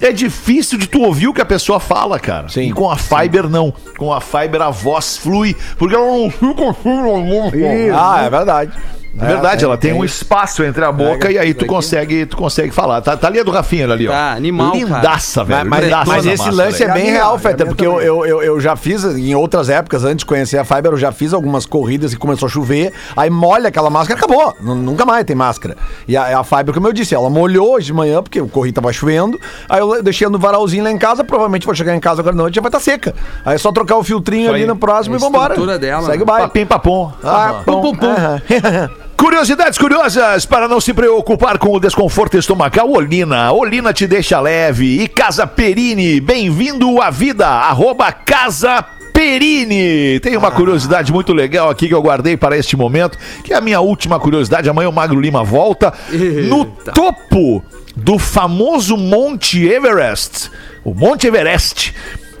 É difícil de tu ouvir o que a pessoa fala, cara. Sim. E com a Fiber, não. Com a Fiber, a voz flui, porque ela não fica assim, Ah, é verdade. É verdade, É, ela tem é um isso. espaço entre a boca e aí tu consegue, tu consegue falar. Tá, tá ali a do Rafinha ali, ó. Tá, animal, cara. Lindaça, velho. Mas, lindaça mas a esse lance é bem minha, real, é a Fetter, minha porque eu, eu, eu, eu já fiz em outras épocas, antes de conhecer a Fiber, eu já fiz algumas corridas e começou a chover, aí molha aquela máscara, acabou. Nunca mais tem máscara. E a, a Fiber, como eu disse, ela molhou hoje de manhã, porque o corri tava chovendo, aí eu deixei no varalzinho lá em casa, provavelmente vou chegar em casa agora à noite e já vai estar seca. Aí é só trocar o filtrinho Isso ali aí. no próximo A e vambora. estrutura dela, Segue né? o baile. Papim papom. Ah. Pum, pum, pum. Curiosidades curiosas para não se preocupar com o desconforto estomacal. Olina, Olina te deixa leve. E Casa Perini, bem-vindo à vida. Arroba Casa Perini. Tem uma curiosidade muito legal aqui que eu guardei para este momento, que é a minha última curiosidade. Amanhã o Magro Lima volta no topo do famoso Monte Everest. O Monte Everest.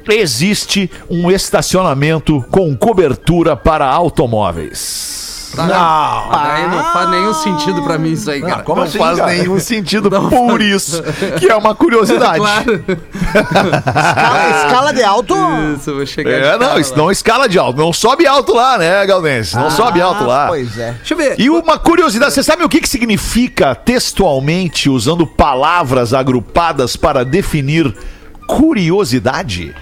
Existe um estacionamento com cobertura para automóveis. Tá, não. Aí não faz nenhum sentido pra mim isso aí, cara. como não assim, faz cara? nenhum sentido por isso, que é uma curiosidade. Claro. Escala, escala de alto. Isso, vou chegar É, não, isso não escala de alto. Não sobe alto lá, né, Galdense? Não sobe alto lá. Pois é. Deixa eu ver. E uma curiosidade, você sabe o que, que significa textualmente, usando palavras agrupadas para definir curiosidade?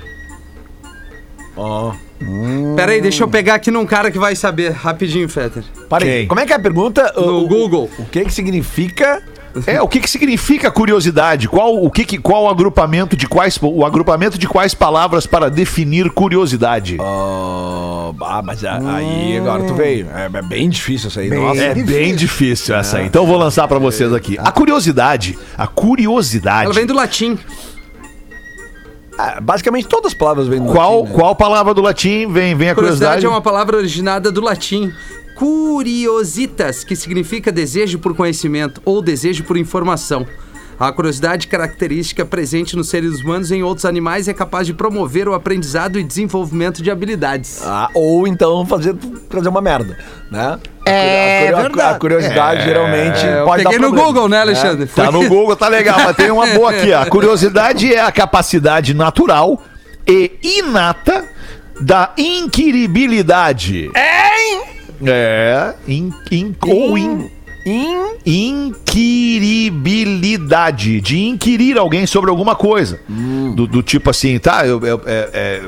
Pera aí, deixa eu pegar aqui num cara que vai saber. Rapidinho, Fetter. Para aí. Quem? Como é que é a pergunta? No O- Google. O que que significa... É, o que, que significa curiosidade? Qual o que, que qual o agrupamento de quais o agrupamento de quais palavras para definir curiosidade? Ah, ah, mas a- aí agora tu veio. É, é bem difícil isso aí. Bem- Nossa. É bem difícil essa aí. Então eu vou lançar pra vocês aqui. A curiosidade, a curiosidade. Ela vem do latim. Ah, basicamente todas as palavras vêm do Qual latim, né? qual palavra do latim vem vem a Curiosidade curiosidade? é uma palavra originada do latim. Curiositas, que significa desejo por conhecimento ou desejo por informação. A curiosidade característica presente nos seres humanos e em outros animais é capaz de promover o aprendizado e desenvolvimento de habilidades. Ah, ou então fazer, fazer uma merda, né? É a, curio- a- verdade. a curiosidade geralmente É, pode peguei dar no. Google, né, Alexandre? Foi- Tá no Google, tá legal, mas tem uma boa aqui, ó. A curiosidade é a capacidade natural e inata da inquiribilidade. É, in, in, ou in, inquiribilidade, de inquirir alguém sobre alguma coisa. Do, do tipo assim, tá? eu- eu- é- é,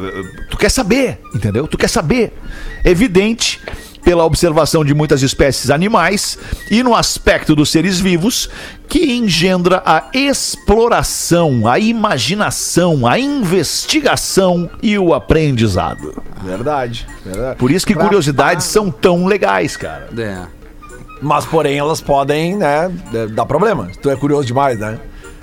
tu quer saber, entendeu? Tu quer saber. Evidente pela observação de muitas espécies animais e no aspecto dos seres vivos que engendra a exploração, a imaginação, a investigação e o aprendizado. Verdade, verdade. Por isso que curiosidades são tão legais, cara. É. Mas, porém, elas podem, né, d- dar problema. Se tu é curioso demais, né?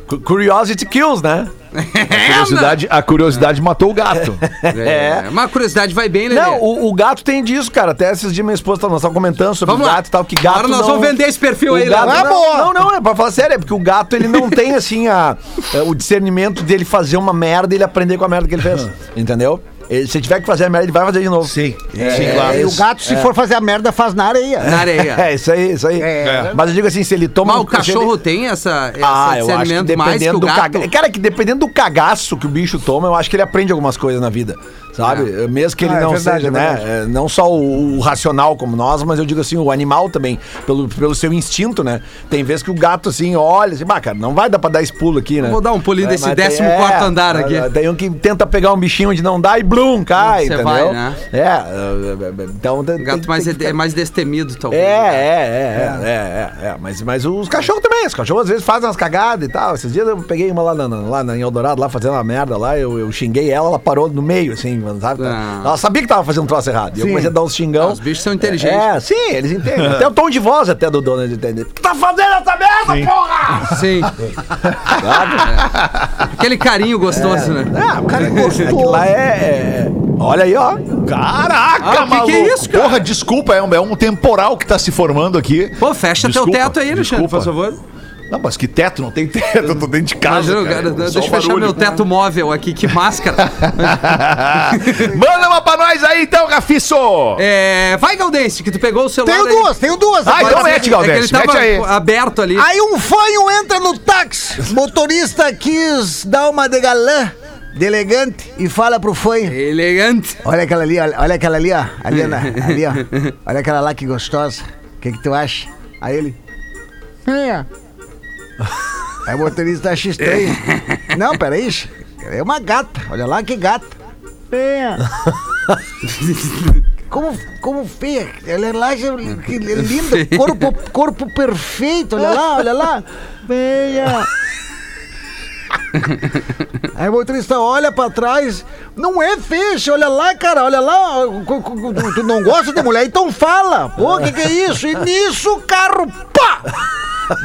Cu- Curiosity kills, né? A curiosidade, a curiosidade matou o gato. É. Uma curiosidade vai bem, Lelê. Não, o, o gato tem disso, cara. Até esses dias minha esposa nós tava comentando sobre Vamos o lá. gato e tal, que gato Agora nós não- vamos vender esse perfil o aí, gato, Léo. não, não, não, é pra falar sério, é porque o gato ele não tem assim a, é, o discernimento dele fazer uma merda e ele aprender com a merda que ele fez. Entendeu? Se tiver que fazer a merda, ele vai fazer de novo. Sim, É, sim, é, claro. E o gato, se for fazer a merda, faz na areia. Na areia. É, isso aí, isso aí. É. Mas eu digo assim, se ele toma... Mas o se ele- cachorro tem essa, esse Ah, eu acho que discernimento mais que dependendo o do gato. caga... Cara, que dependendo do cagaço que o bicho toma, eu acho que ele aprende algumas coisas na vida. Sabe? Mesmo que ele Ah, é não verdade, seja, é né? é, não só o, o racional como nós, mas eu digo assim, o animal também, pelo, pelo seu instinto, né? Tem vezes que o gato, assim, olha assim, bah, cara, não vai dar pra dar esse pulo aqui, né? Vou dar um pulinho É, desse mas tem- 14º andar aqui. Tem um que tenta pegar um bichinho onde não dá e blum, cai, Você entendeu? vai, né? É, é, é, então... O gato tem- mais tem é, é mais destemido, talvez. é, é, é, é, é, é, Mas, mas os cachorros também, os cachorros às vezes fazem umas cagadas e tal. Esses dias eu peguei uma lá, na, lá em Eldorado, lá fazendo uma merda lá, eu, eu xinguei ela, ela parou no meio, assim, sabe? Ah. Ela sabia que tava fazendo um troço errado. E eu Sim. comecei a dar uns xingão. Ah, os bichos são inteligentes. É, sim, eles entendem. até o tom de voz até do dono eles entendem. O que tá fazendo essa merda, porra? Sim. Aquele carinho gostoso, né? Ah, o cara é gostoso. lá é, é- Olha aí, ó. Caraca, Ah, o que maluco. que é isso, cara? Porra, desculpa, é um, é um temporal que tá se formando aqui. Pô, fecha Desculpa, teu teto aí, Alexandre, desculpa. por favor. Não, mas que teto? Não tem teto, eu tô dentro de casa, Imagina, cara. cara, deixa eu fechar meu teto móvel aqui, que máscara. Manda uma pra nós aí então, Gafiço! É, vai, Galdense, que tu pegou o celular Tenho aí. duas, tenho duas. Ah, então mete, Galdense, É tava mete aí. aberto ali. Aí um fanho entra no táxi. Motorista quis dar uma de galã, de elegante, e fala pro fanho. Elegante. Olha aquela ali, olha, olha aquela ali, ó. Ali, na- ali, ó. Olha aquela lá que gostosa. O que, que tu acha? Aí ele. É. O motorista acha estranho. Não, peraí. É uma gata. Olha lá que gata. É. Como, como feia. Olha lá, que que linda. Corpo, corpo perfeito. Olha lá, olha lá. Feia. Aí o motorista olha pra trás. Não é fecha, olha lá, cara, olha lá. tu não gosta de mulher? Então fala. Pô, o que, que é isso? E nisso o carro, pá!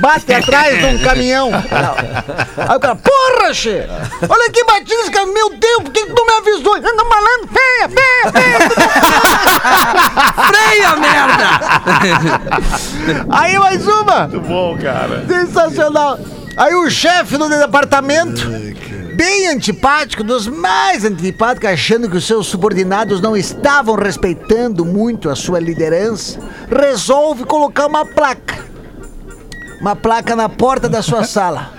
Bate atrás de um caminhão. Aí o cara, porra, che! Olha que batisca, meu Deus, por que tu não me avisou? Anda malandro, feia, feia, feia. Freia, merda! Aí mais uma. Muito bom, cara. Sensacional. Aí o chefe do departamento, bem antipático, dos mais antipáticos, achando que os seus subordinados não estavam respeitando muito a sua liderança, resolve colocar uma placa. Uma placa na porta da sua sala.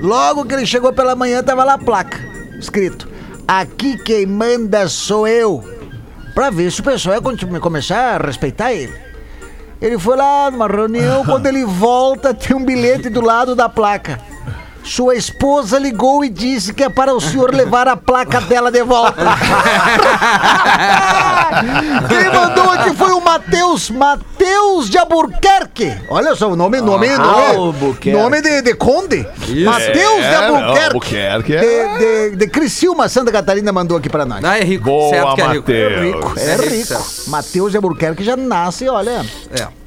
Logo que ele chegou pela manhã, tava lá a placa, escrito: Aqui quem manda sou eu. Pra ver se o pessoal ia começar a respeitar ele. Ele foi lá numa reunião, quando ele volta, tem um bilhete do lado da placa. Sua esposa ligou e disse que é para o senhor levar a placa dela de volta. Quem mandou aqui foi o Matheus, Matheus de Albuquerque. Olha só, o nome, nome, nome, Albuquerque. nome de, de conde. Matheus de Albuquerque. Albuquerque. De, de, de Criciúma, Santa Catarina mandou aqui pra nós. Ah, é rico. Boa, certo que é rico. Matheus. É rico. Matheus de Albuquerque já nasce, olha. É.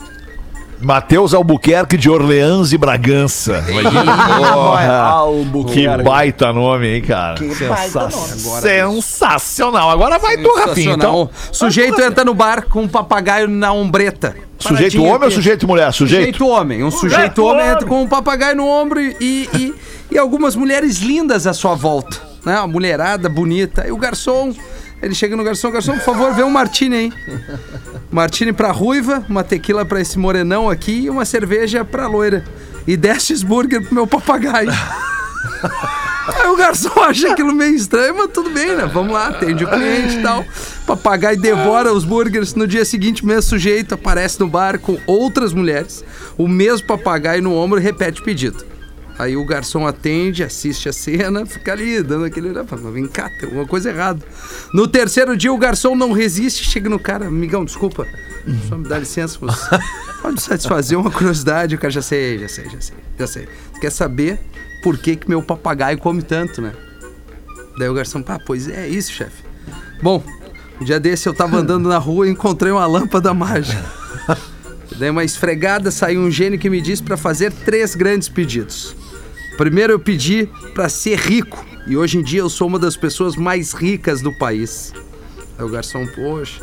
Matheus Albuquerque de Orleans e Bragança. Imagina. Porra, que baita nome, hein, cara? Que baita nome. Sensacional. Agora vai tu, Rafinha. Então. Sujeito entra no bar com um papagaio na ombreta. sujeito homem ou aqui. sujeito mulher? Sujeito? Sujeito homem. Um sujeito homem entra com um papagaio no ombro e, e, e algumas mulheres lindas à sua volta. Né? Uma mulherada bonita. E o garçom, ele chega no garçom, garçom, por favor, vê um martini aí. Martini pra ruiva, uma tequila pra esse morenão aqui e uma cerveja pra loira. E 10 cheeseburger pro meu papagaio. Aí o garçom acha aquilo meio estranho, mas tudo bem, né? Vamos lá, atende o cliente e tal. Papagaio devora os burgers. No dia seguinte, o mesmo sujeito aparece no bar com outras mulheres, o mesmo papagaio no ombro repete o pedido. Aí o garçom atende, assiste a cena, fica ali dando aquele vem cá, tem alguma coisa errada. No terceiro dia, o garçom não resiste, chega no cara, amigão, desculpa, só me dá licença, você pode satisfazer uma curiosidade, o cara já sei, já sei, já sei, já sei. Quer saber por que, que meu papagaio come tanto, né? Daí o garçom, pá, pois é isso, chefe. Bom, um dia desse eu tava andando na rua e encontrei uma lâmpada mágica. Dei uma esfregada, saiu um gênio que me disse para fazer três grandes pedidos. Primeiro eu pedi para ser rico, e hoje em dia eu sou uma das pessoas mais ricas do país. Aí o garçom, poxa.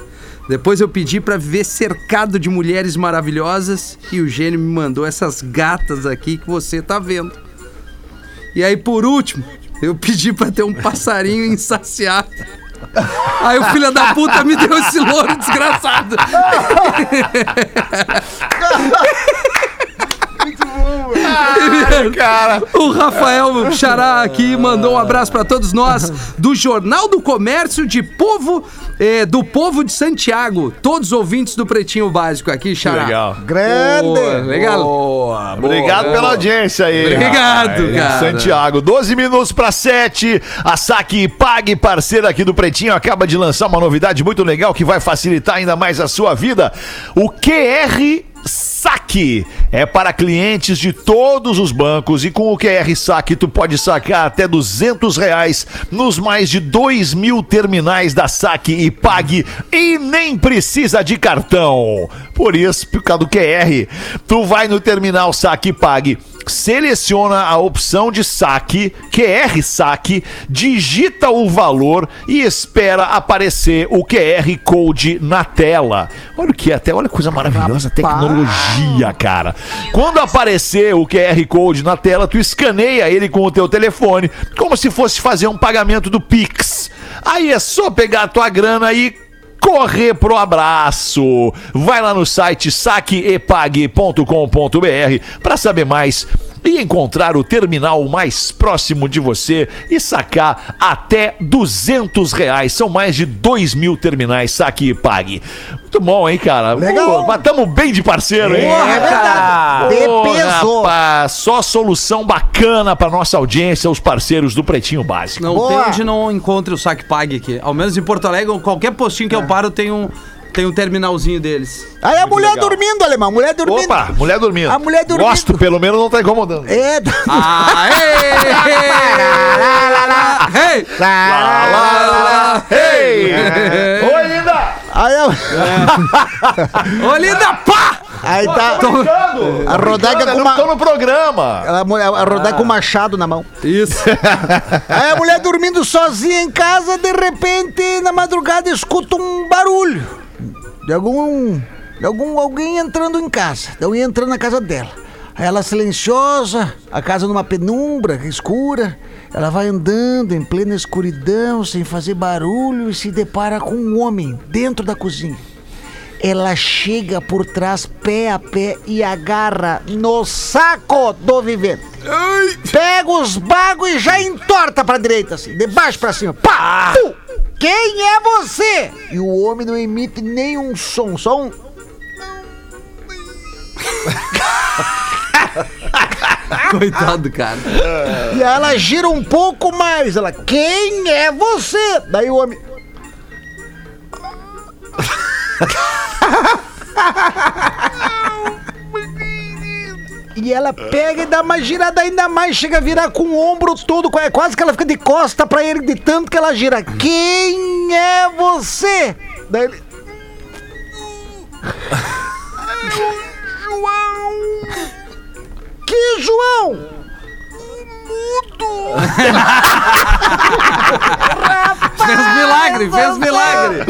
Depois eu pedi para viver cercado de mulheres maravilhosas, e o gênio me mandou essas gatas aqui que você tá vendo. E aí por último, eu pedi para ter um passarinho insaciável. Aí o filho da puta me deu esse louro desgraçado. Cara, O Rafael Xará aqui mandou um abraço pra todos nós do Jornal do Comércio de Povo, eh, do Povo de Santiago. Todos os ouvintes do Pretinho Básico aqui, Xará. legal. Grande. Boa, legal. Boa, boa. Obrigado pela audiência aí. Obrigado, Aí, cara. Santiago, 12 minutos para 7. A Saque Pague, parceira aqui do Pretinho, acaba de lançar uma novidade muito legal que vai facilitar ainda mais a sua vida. O QR Saque é para clientes de todos os bancos e com o QR Saque tu pode sacar até 200 reais nos mais de 2 mil terminais da Saque e Pague e nem precisa de cartão. Por isso, por causa do QR, tu vai no terminal Saque e Pague seleciona a opção de saque, QR saque, digita o valor e espera aparecer o QR Code na tela. Olha o que é até, olha que coisa maravilhosa, tecnologia, cara. Quando aparecer o QR Code na tela, tu escaneia ele com o teu telefone, como se fosse fazer um pagamento do Pix. Aí é só pegar a tua grana e correr pro abraço. Vai lá no site saquepague.com.br para saber mais e encontrar o terminal mais próximo de você e sacar até 200 reais. São mais de 2 mil terminais Saque e Pague. Muito bom, hein, cara? Legal. Pô, Mas tamo bem de parceiro, hein? É verdade. De Pô, peso. rapaz, só solução bacana pra nossa audiência, os parceiros do Pretinho Básico. Não Boa. tem onde não encontre o saque pague aqui. Ao menos em Porto Alegre, qualquer postinho que eu paro tem um, tem um terminalzinho deles. Aí a mulher dormindo, alemão. Mulher dormindo. Opa, mulher dormindo. A mulher dormindo. Gosto, pelo menos não tá incomodando. É. Ah, ei, ei, Lá, lá, lá, hey! Oi, linda! Aí, a- Ô, linda, pá! aí tá. brincando! A Rodaica com uma- tô no programa. A, mulher- a Rodaica com o machado na mão. Isso. Aí a mulher dormindo sozinha em casa, de repente, na madrugada, escuta um barulho. De algum. De algum alguém entrando em casa. Então ia entrando na casa dela. Aí ela silenciosa, a casa numa penumbra escura. Ela vai andando em plena escuridão, sem fazer barulho, e se depara com um homem dentro da cozinha. Ela chega por trás, pé a pé, e agarra no saco do vivente. Pega os bagos e já entorta pra direita, assim, de baixo pra cima. Pá! Pum! Quem é você? E o homem não emite nenhum som, só um. Coitado, cara. E ela gira um pouco mais. Ela, quem é você? Daí o homem. E ela pega e dá uma girada ainda mais, chega a virar com o ombro todo, é quase que ela fica de costa pra ele, de tanto que ela gira. Quem é você? Daí ele. Que João? Fez milagre, fez milagre.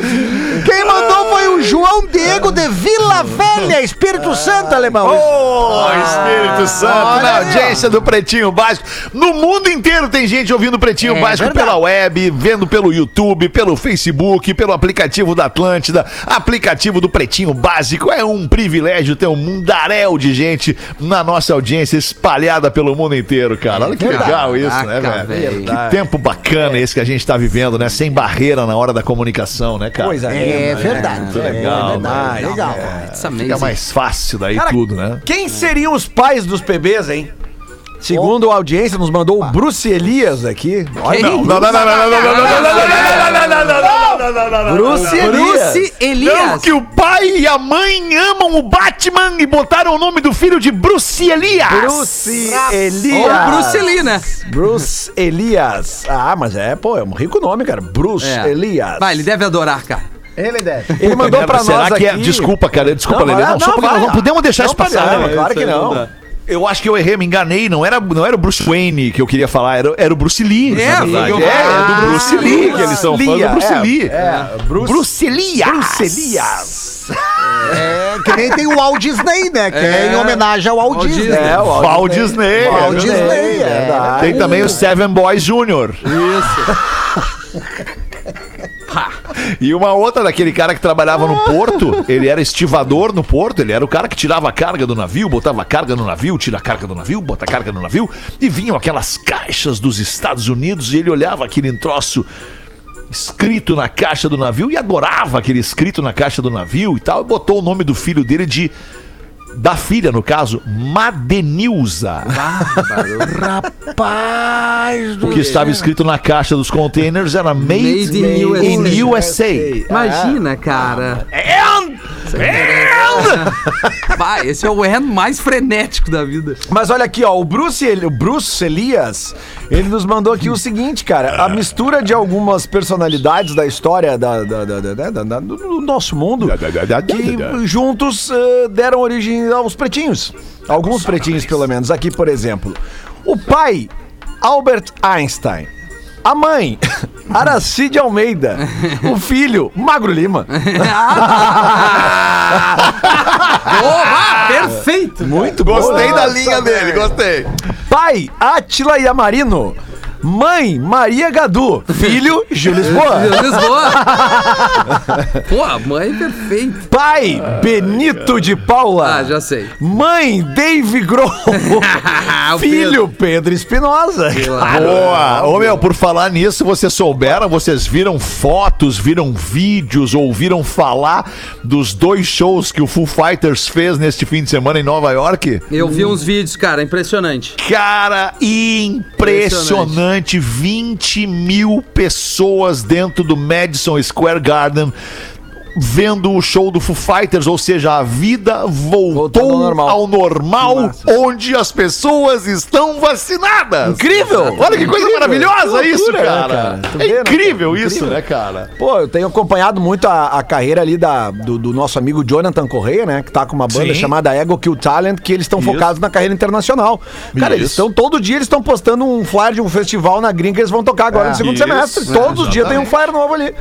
Quem mandou foi o João Diego de Vila Velha, Espírito Santo, alemão. Ô, Espírito Santo, na ó. audiência do Pretinho Básico. No mundo inteiro tem gente ouvindo o Pretinho É Básico verdade. pela web, vendo pelo YouTube, pelo Facebook, pelo aplicativo da Atlântida, aplicativo do Pretinho Básico. É um privilégio ter um mundaréu de gente na nossa audiência espalhada pelo mundo inteiro, cara. Olha que legal isso, né, velho. Que tempo bacana esse que a gente tá vivendo, né? Sem barreira na hora da comunicação, né, cara? Coisa É verdade. Que legal, é verdade. né? Legal. It's Fica mais fácil daí Cara, tudo, né? Quem seriam os pais dos bebês, hein? Segundo a audiência, nos mandou o Bruce Elias aqui. Olha? Não, não, não, não, não, não, não, não, não, não, não, não, não, não, não, não, não, não, não. Bruce Elias. Bruce Não, Elias. que o pai e a mãe amam o Batman e botaram o nome do filho de Bruce Elias. Bruce Elias. Ou Bruce Lee, né? Bruce Elias. Ah, mas é, pô, é um rico nome, cara. Bruce É. Elias. Vai, ele deve adorar, cara. Ele deve. Ele mandou pra Será nós que é... aqui... Desculpa, cara, desculpa, Não, Lelê. Não, só não, porque vai. nós não podemos deixar Não, isso passar. não, né? claro que não. Eu acho que eu errei, me enganei. Não era, não era o Bruce Wayne que eu queria falar, era, era o Bruce Lee. É, é, é Ah, do Bruce Lee, que eles são fãs do Bruce é, Lee. É, Bruce, Bruce Elias. Bruce. É, que nem tem o Walt Disney, né? Que é, em homenagem ao Walt, Walt Disney. Disney. É, o Walt Disney. Walt é Disney, é verdade. Tem também o Seven Boys Jr. Isso. E uma outra daquele cara que trabalhava no porto, ele era estivador no porto, ele era o cara que tirava a carga do navio, botava a carga no navio, tira a carga do navio, bota a carga no navio, e vinham aquelas caixas dos Estados Unidos e ele olhava aquele troço escrito na caixa do navio e adorava aquele escrito na caixa do navio e tal, e botou o nome do filho dele de da filha, no caso, Madenilza. Rapaz do O que estava escrito na caixa dos containers era Made, Made in USA. in USA. Imagina, cara. And, and Vai, esse é o N mais frenético da vida. Mas olha aqui, ó, o Bruce, Eli- o Bruce Elias, ele nos mandou aqui o seguinte, cara, a mistura de algumas personalidades da história da, da- da- da- da- da- do, do nosso mundo que juntos eh, deram origem aos pretinhos. Alguns pretinhos, pelo menos. Aqui, por exemplo, o pai, Albert Einstein. A mãe, Aracide Almeida. O filho, Magro Lima. Oba, perfeito. Muito Gostei boa. da linha dele, gostei. Pai, Átila Yamarino. Mãe, Maria Gadu. Filho, Gil Lisboa. Lisboa. Pô, a mãe é perfeita. Pai, Benito de Paula. Ah, já sei. Mãe, Dave Grohl. Filho, Pedro Espinosa. Boa! Ô meu, por falar nisso, vocês souberam, vocês viram fotos, viram vídeos, ouviram falar dos dois shows que o Foo Fighters fez neste fim de semana em Nova York? Eu vi uns vídeos, cara, impressionante. Cara, impressionante. 20 mil pessoas dentro do Madison Square Garden vendo o show do Foo Fighters, ou seja, a vida voltou ao normal. ao normal, onde as pessoas estão vacinadas. Incrível! Olha que coisa Incrível! maravilhosa Que isso, né, cara. cara? É incrível isso, Incrível. né, cara? Pô, eu tenho acompanhado muito a, a carreira ali da, do, do nosso amigo Jonathan Correia, né? Que tá com uma banda Sim. chamada Ego Kill Talent, que eles estão focados na carreira internacional. Cara, eles Isso. estão, todo dia eles estão postando um flyer de um festival na gringa que eles vão tocar agora É. no segundo Isso. semestre. É, Todos os dias tem um flyer novo ali.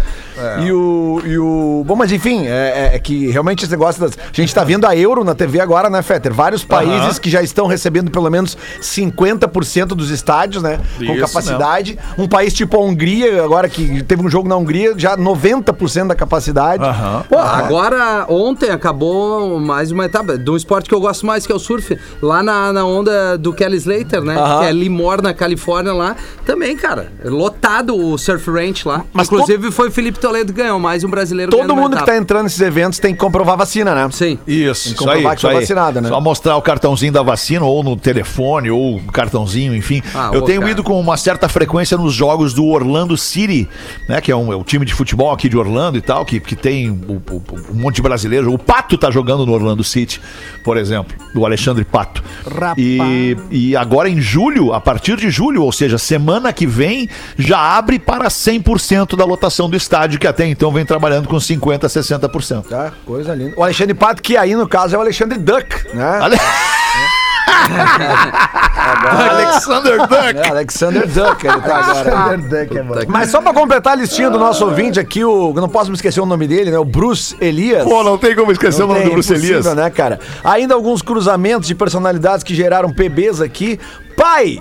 E, o, e o. Bom, mas enfim, é, é- é que realmente esse negócio das. A gente tá vendo a Euro na TV agora, né, Fetter? Vários países que já estão recebendo pelo menos 50% dos estádios, né? Com Isso capacidade. Um país tipo a Hungria, agora que teve um jogo na Hungria, já 90% da capacidade. Aham. Pô, agora, ontem acabou mais uma etapa de um esporte que eu gosto mais, que é o surf. Lá na, na onda do Kelly Slater, né? Aham. Que é Limor, na Califórnia, lá. Também, cara. Lotado o surf ranch lá. Mas Inclusive, foi o Felipe Toledo que ganhou, mais um brasileiro Todo ganhando mundo mundo que tá entrando nesses eventos tem que comprovar vacina, né? Sim. Isso, que isso aí. comprovar que Isso foi aí. vacinado, né? Só mostrar o cartãozinho da vacina, ou no telefone, ou o cartãozinho, enfim. Ah, eu ô, tenho cara. ido com uma certa frequência nos jogos do Orlando City, né? Que é um, é um time de futebol aqui de Orlando e tal, que, que tem o- o- um monte de brasileiro. O Pato tá jogando no Orlando City, por exemplo, do Alexandre Pato. Rapaz. E, e agora em julho, a partir de julho, ou seja, semana que vem, já abre para 100% da lotação do estádio, que até então vem trabalhando com 50%, 60%. Tá, coisa linda. O Alexandre Pato, que aí no caso é o Alexandre Duck, né? Ale- Alexander Duck. É, Alexander Duck, ele tá agora. Duck é bom. Mas só pra completar a listinha do nosso ouvinte aqui, o, eu não posso me esquecer o nome dele, né? O Bruce Elias. Pô, não tem como esquecer o nome tem, do Bruce Elias. né, cara? Ainda alguns cruzamentos de personalidades que geraram PBs aqui. Pai!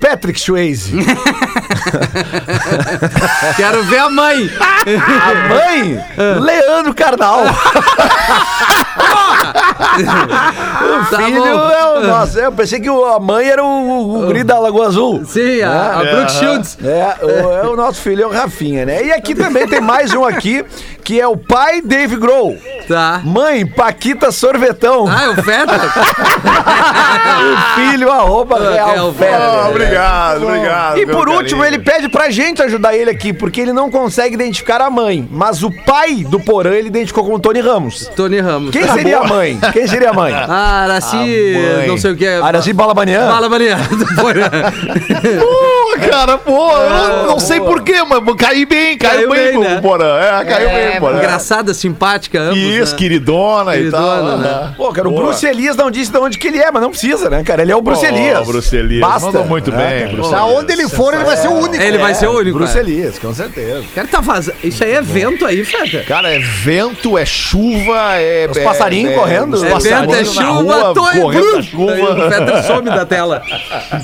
Patrick Swayze. Quero ver a mãe. A mãe, Leandro Carnal. o Tá filho bom. é o nosso. Eu pensei que a mãe era o, o guri da Lagoa Azul. Sim, a, a Brooke Shields. É, o, é o nosso filho, é o Rafinha, né? E aqui também tem mais um aqui, que é o pai Dave Grohl. Tá. Mãe, Paquita Sorvetão. Ah, é o Feta? o filho, arroba é Real o Fera. Fera. obrigado, obrigado. E por último, ele pede pra gente ajudar ele aqui, porque ele não consegue identificar a mãe. Mas o pai do Porã ele identificou como Tony Ramos. Tony Ramos. Quem seria a mãe? Quem seria a mãe? Ah, Araci, mãe. não sei o que. é. Araci Balabanian? Fala, Maria. Pô, cara, pô, eu não, sei porquê, mas caiu bem, caiu, Caiu bem, bem, né? Porã. É, caiu bem, Porã. Engraçada, simpática, ambos, Isso, né? queridona, e tal. Né? né? Pô, cara, o Boa. Bruce Elias não disse de onde que ele é, mas não precisa, né, cara? Ele é o Bruce Elias. Bruce Elias. Basta. Mandou muito É, bem, Bruce Elias. onde ele for, ele vai ser o único. Ele vai ser o único. Bruce é. Elias, com certeza. Cara, tá vazando. Isso aí é vento aí, Feta? Cara, é vento, é chuva, é. Os é- passarinhos é- correndo. Os É É passarinhos vento, é chuva, tô correndo chuva. O Feta some da tela.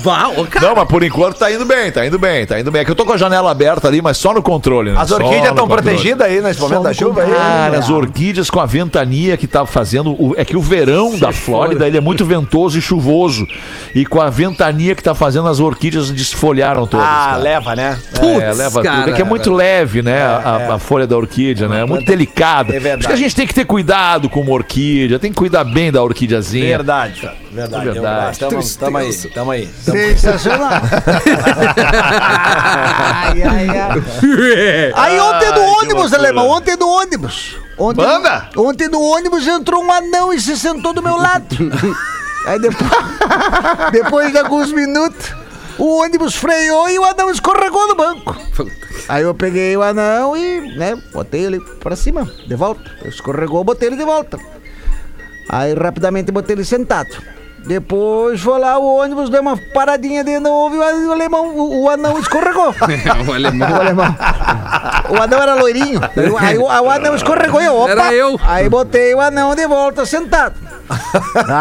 Vá, ô, cara. Não, mas por enquanto tá indo bem, tá indo bem, tá indo bem. É que eu tô com a janela aberta ali, mas só no controle, né? As orquídeas estão protegidas aí nesse momento da chuva aí. Cara, as orquídeas com a ventania que tá fazendo. o- é que o verão da Flórida ele é muito ventoso e chuvoso. E com a ventania que tá fazendo, as orquídeas desfolharam todas. Ah, cara. Leva, né? É, Putz, leva cara. tudo. É que é muito leve, né? a, a folha da orquídea, né? É muito delicada. É verdade. Acho que a gente tem que ter cuidado com uma orquídea, tem que cuidar bem da orquídeazinha. Verdade, cara. Verdade. É verdade. Tamo, tamo aí, tamo aí. Tamo- Sensacional. ai, ai, ai. Aí ontem do ônibus, alemão, ontem do ônibus. Ontem, Manda! Ontem no ônibus entrou um anão e se sentou do meu lado. Aí depois, depois de alguns minutos, o ônibus freou e o anão escorregou no banco. Aí eu peguei o anão e, né, botei ele pra cima, de volta. Escorregou, botei ele de volta. Aí rapidamente botei ele sentado. Depois foi lá, o ônibus deu uma paradinha de novo e o alemão, o, o anão escorregou. O alemão. O alemão. O anão era loirinho. Aí, o- o anão escorregou e eu, opa. Era eu. Aí botei o anão de volta sentado.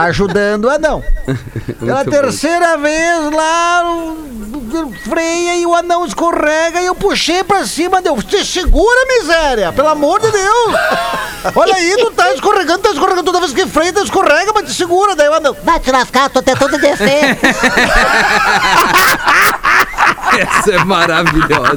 Ajudando o anão. Pela terceira vez lá, freia e o anão escorrega e eu puxei pra cima. Deu, te segura, miséria! Pelo amor de Deus! Olha aí, tu tá escorregando, tá escorregando toda vez que freia, tu escorrega, mas te segura. Daí o anão, vai te lascar, tô tentando descer. Essa é maravilhosa.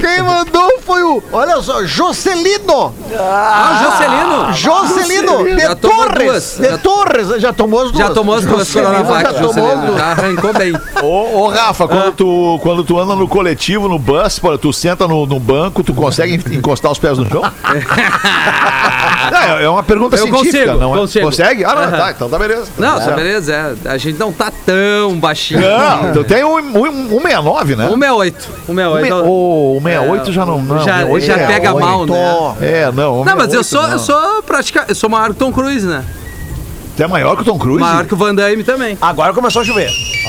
Quem mandou foi o, olha só, Jocelino. Ah, Jocelino. Jocelino, de Já tomou Torres. duas. De Já- Torres, já tomou as duas. Já tomou as duas Coronavac, Já tomou as Jocelino. Já arrancou bem. Ô, ô, Rafa, quando, tu, quando tu anda no coletivo, no bus, tu senta no, no banco, tu consegue en- encostar os pés no chão? É- é uma pergunta Eu científica, consigo, não é? consigo. Consegue? Ah, não, Aham. tá, então tá beleza. Não, tá tá beleza. É, a gente não tá tão baixinho. Não, então tem um, um, um 69, né? 168. 168. Um, o 68 já não. não já 68 já é pega mal, né? É, não. Não, mas eu 68 sou, eu sou praticamente. Eu sou maior que o Tom Cruise, né? Tu é maior que o Tom Cruise? Maior que o Van Damme também. Agora começou a chover.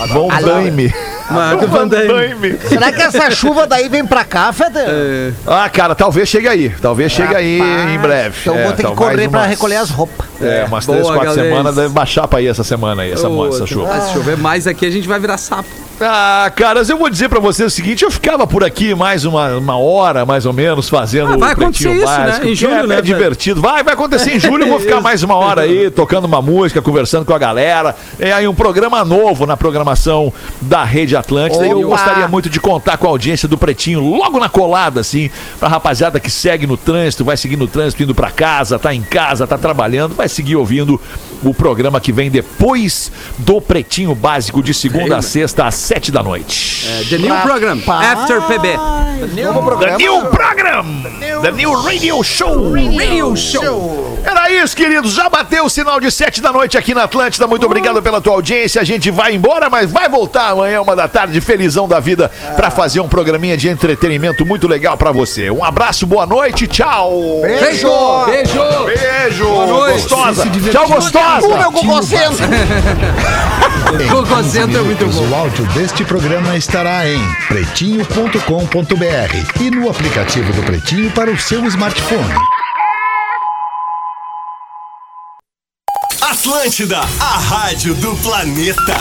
Van Damme. Maior que o Van Damme. Será que essa chuva daí vem pra cá, Feder? É, Ah, cara, talvez chegue aí. Talvez chegue aí em breve. Então É, vou ter que então correr mais pra umas- recolher as roupas. É, umas Boa, três, quatro galera. semanas deve baixar pra ir essa semana aí, essa, ô, essa chuva. Se chover mais aqui, a gente vai virar sapo. Ah, caras, eu vou dizer pra você o seguinte: eu ficava por aqui mais uma, uma hora, mais ou menos, fazendo Ah, vai o Pretinho acontecer isso, né? Básico, Em que julho, é, né, É divertido. Vai, vai acontecer em julho. Eu vou ficar mais uma hora aí, tocando uma música, conversando com a galera. É aí um programa novo na programação da Rede Atlântida. E eu gostaria muito de contar com a audiência do Pretinho logo na colada, assim, pra rapaziada que segue no trânsito, vai seguir no trânsito, indo pra casa, tá em casa, tá trabalhando, vai seguir ouvindo o programa que vem depois do Pretinho Básico, de segunda a sexta, às sete da noite. The new program, After PB. The New Program! The New Radio Show! Radio Show. Era isso, queridos. Já bateu o sinal de sete da noite aqui na Atlântida. Muito obrigado pela tua audiência. A gente vai embora, mas vai voltar amanhã, uma da tarde, felizão da vida, pra fazer um programinha de entretenimento muito legal pra você. Um abraço, boa noite, tchau! Beijo! Beijo! Beijo! Boa noite. Gostosa! Tchau, gostosa! O meu cococento. O Cocento é muito bom. O áudio deste programa estará em pretinho.com.br e no aplicativo do Pretinho para o seu smartphone. Atlântida, a rádio do planeta.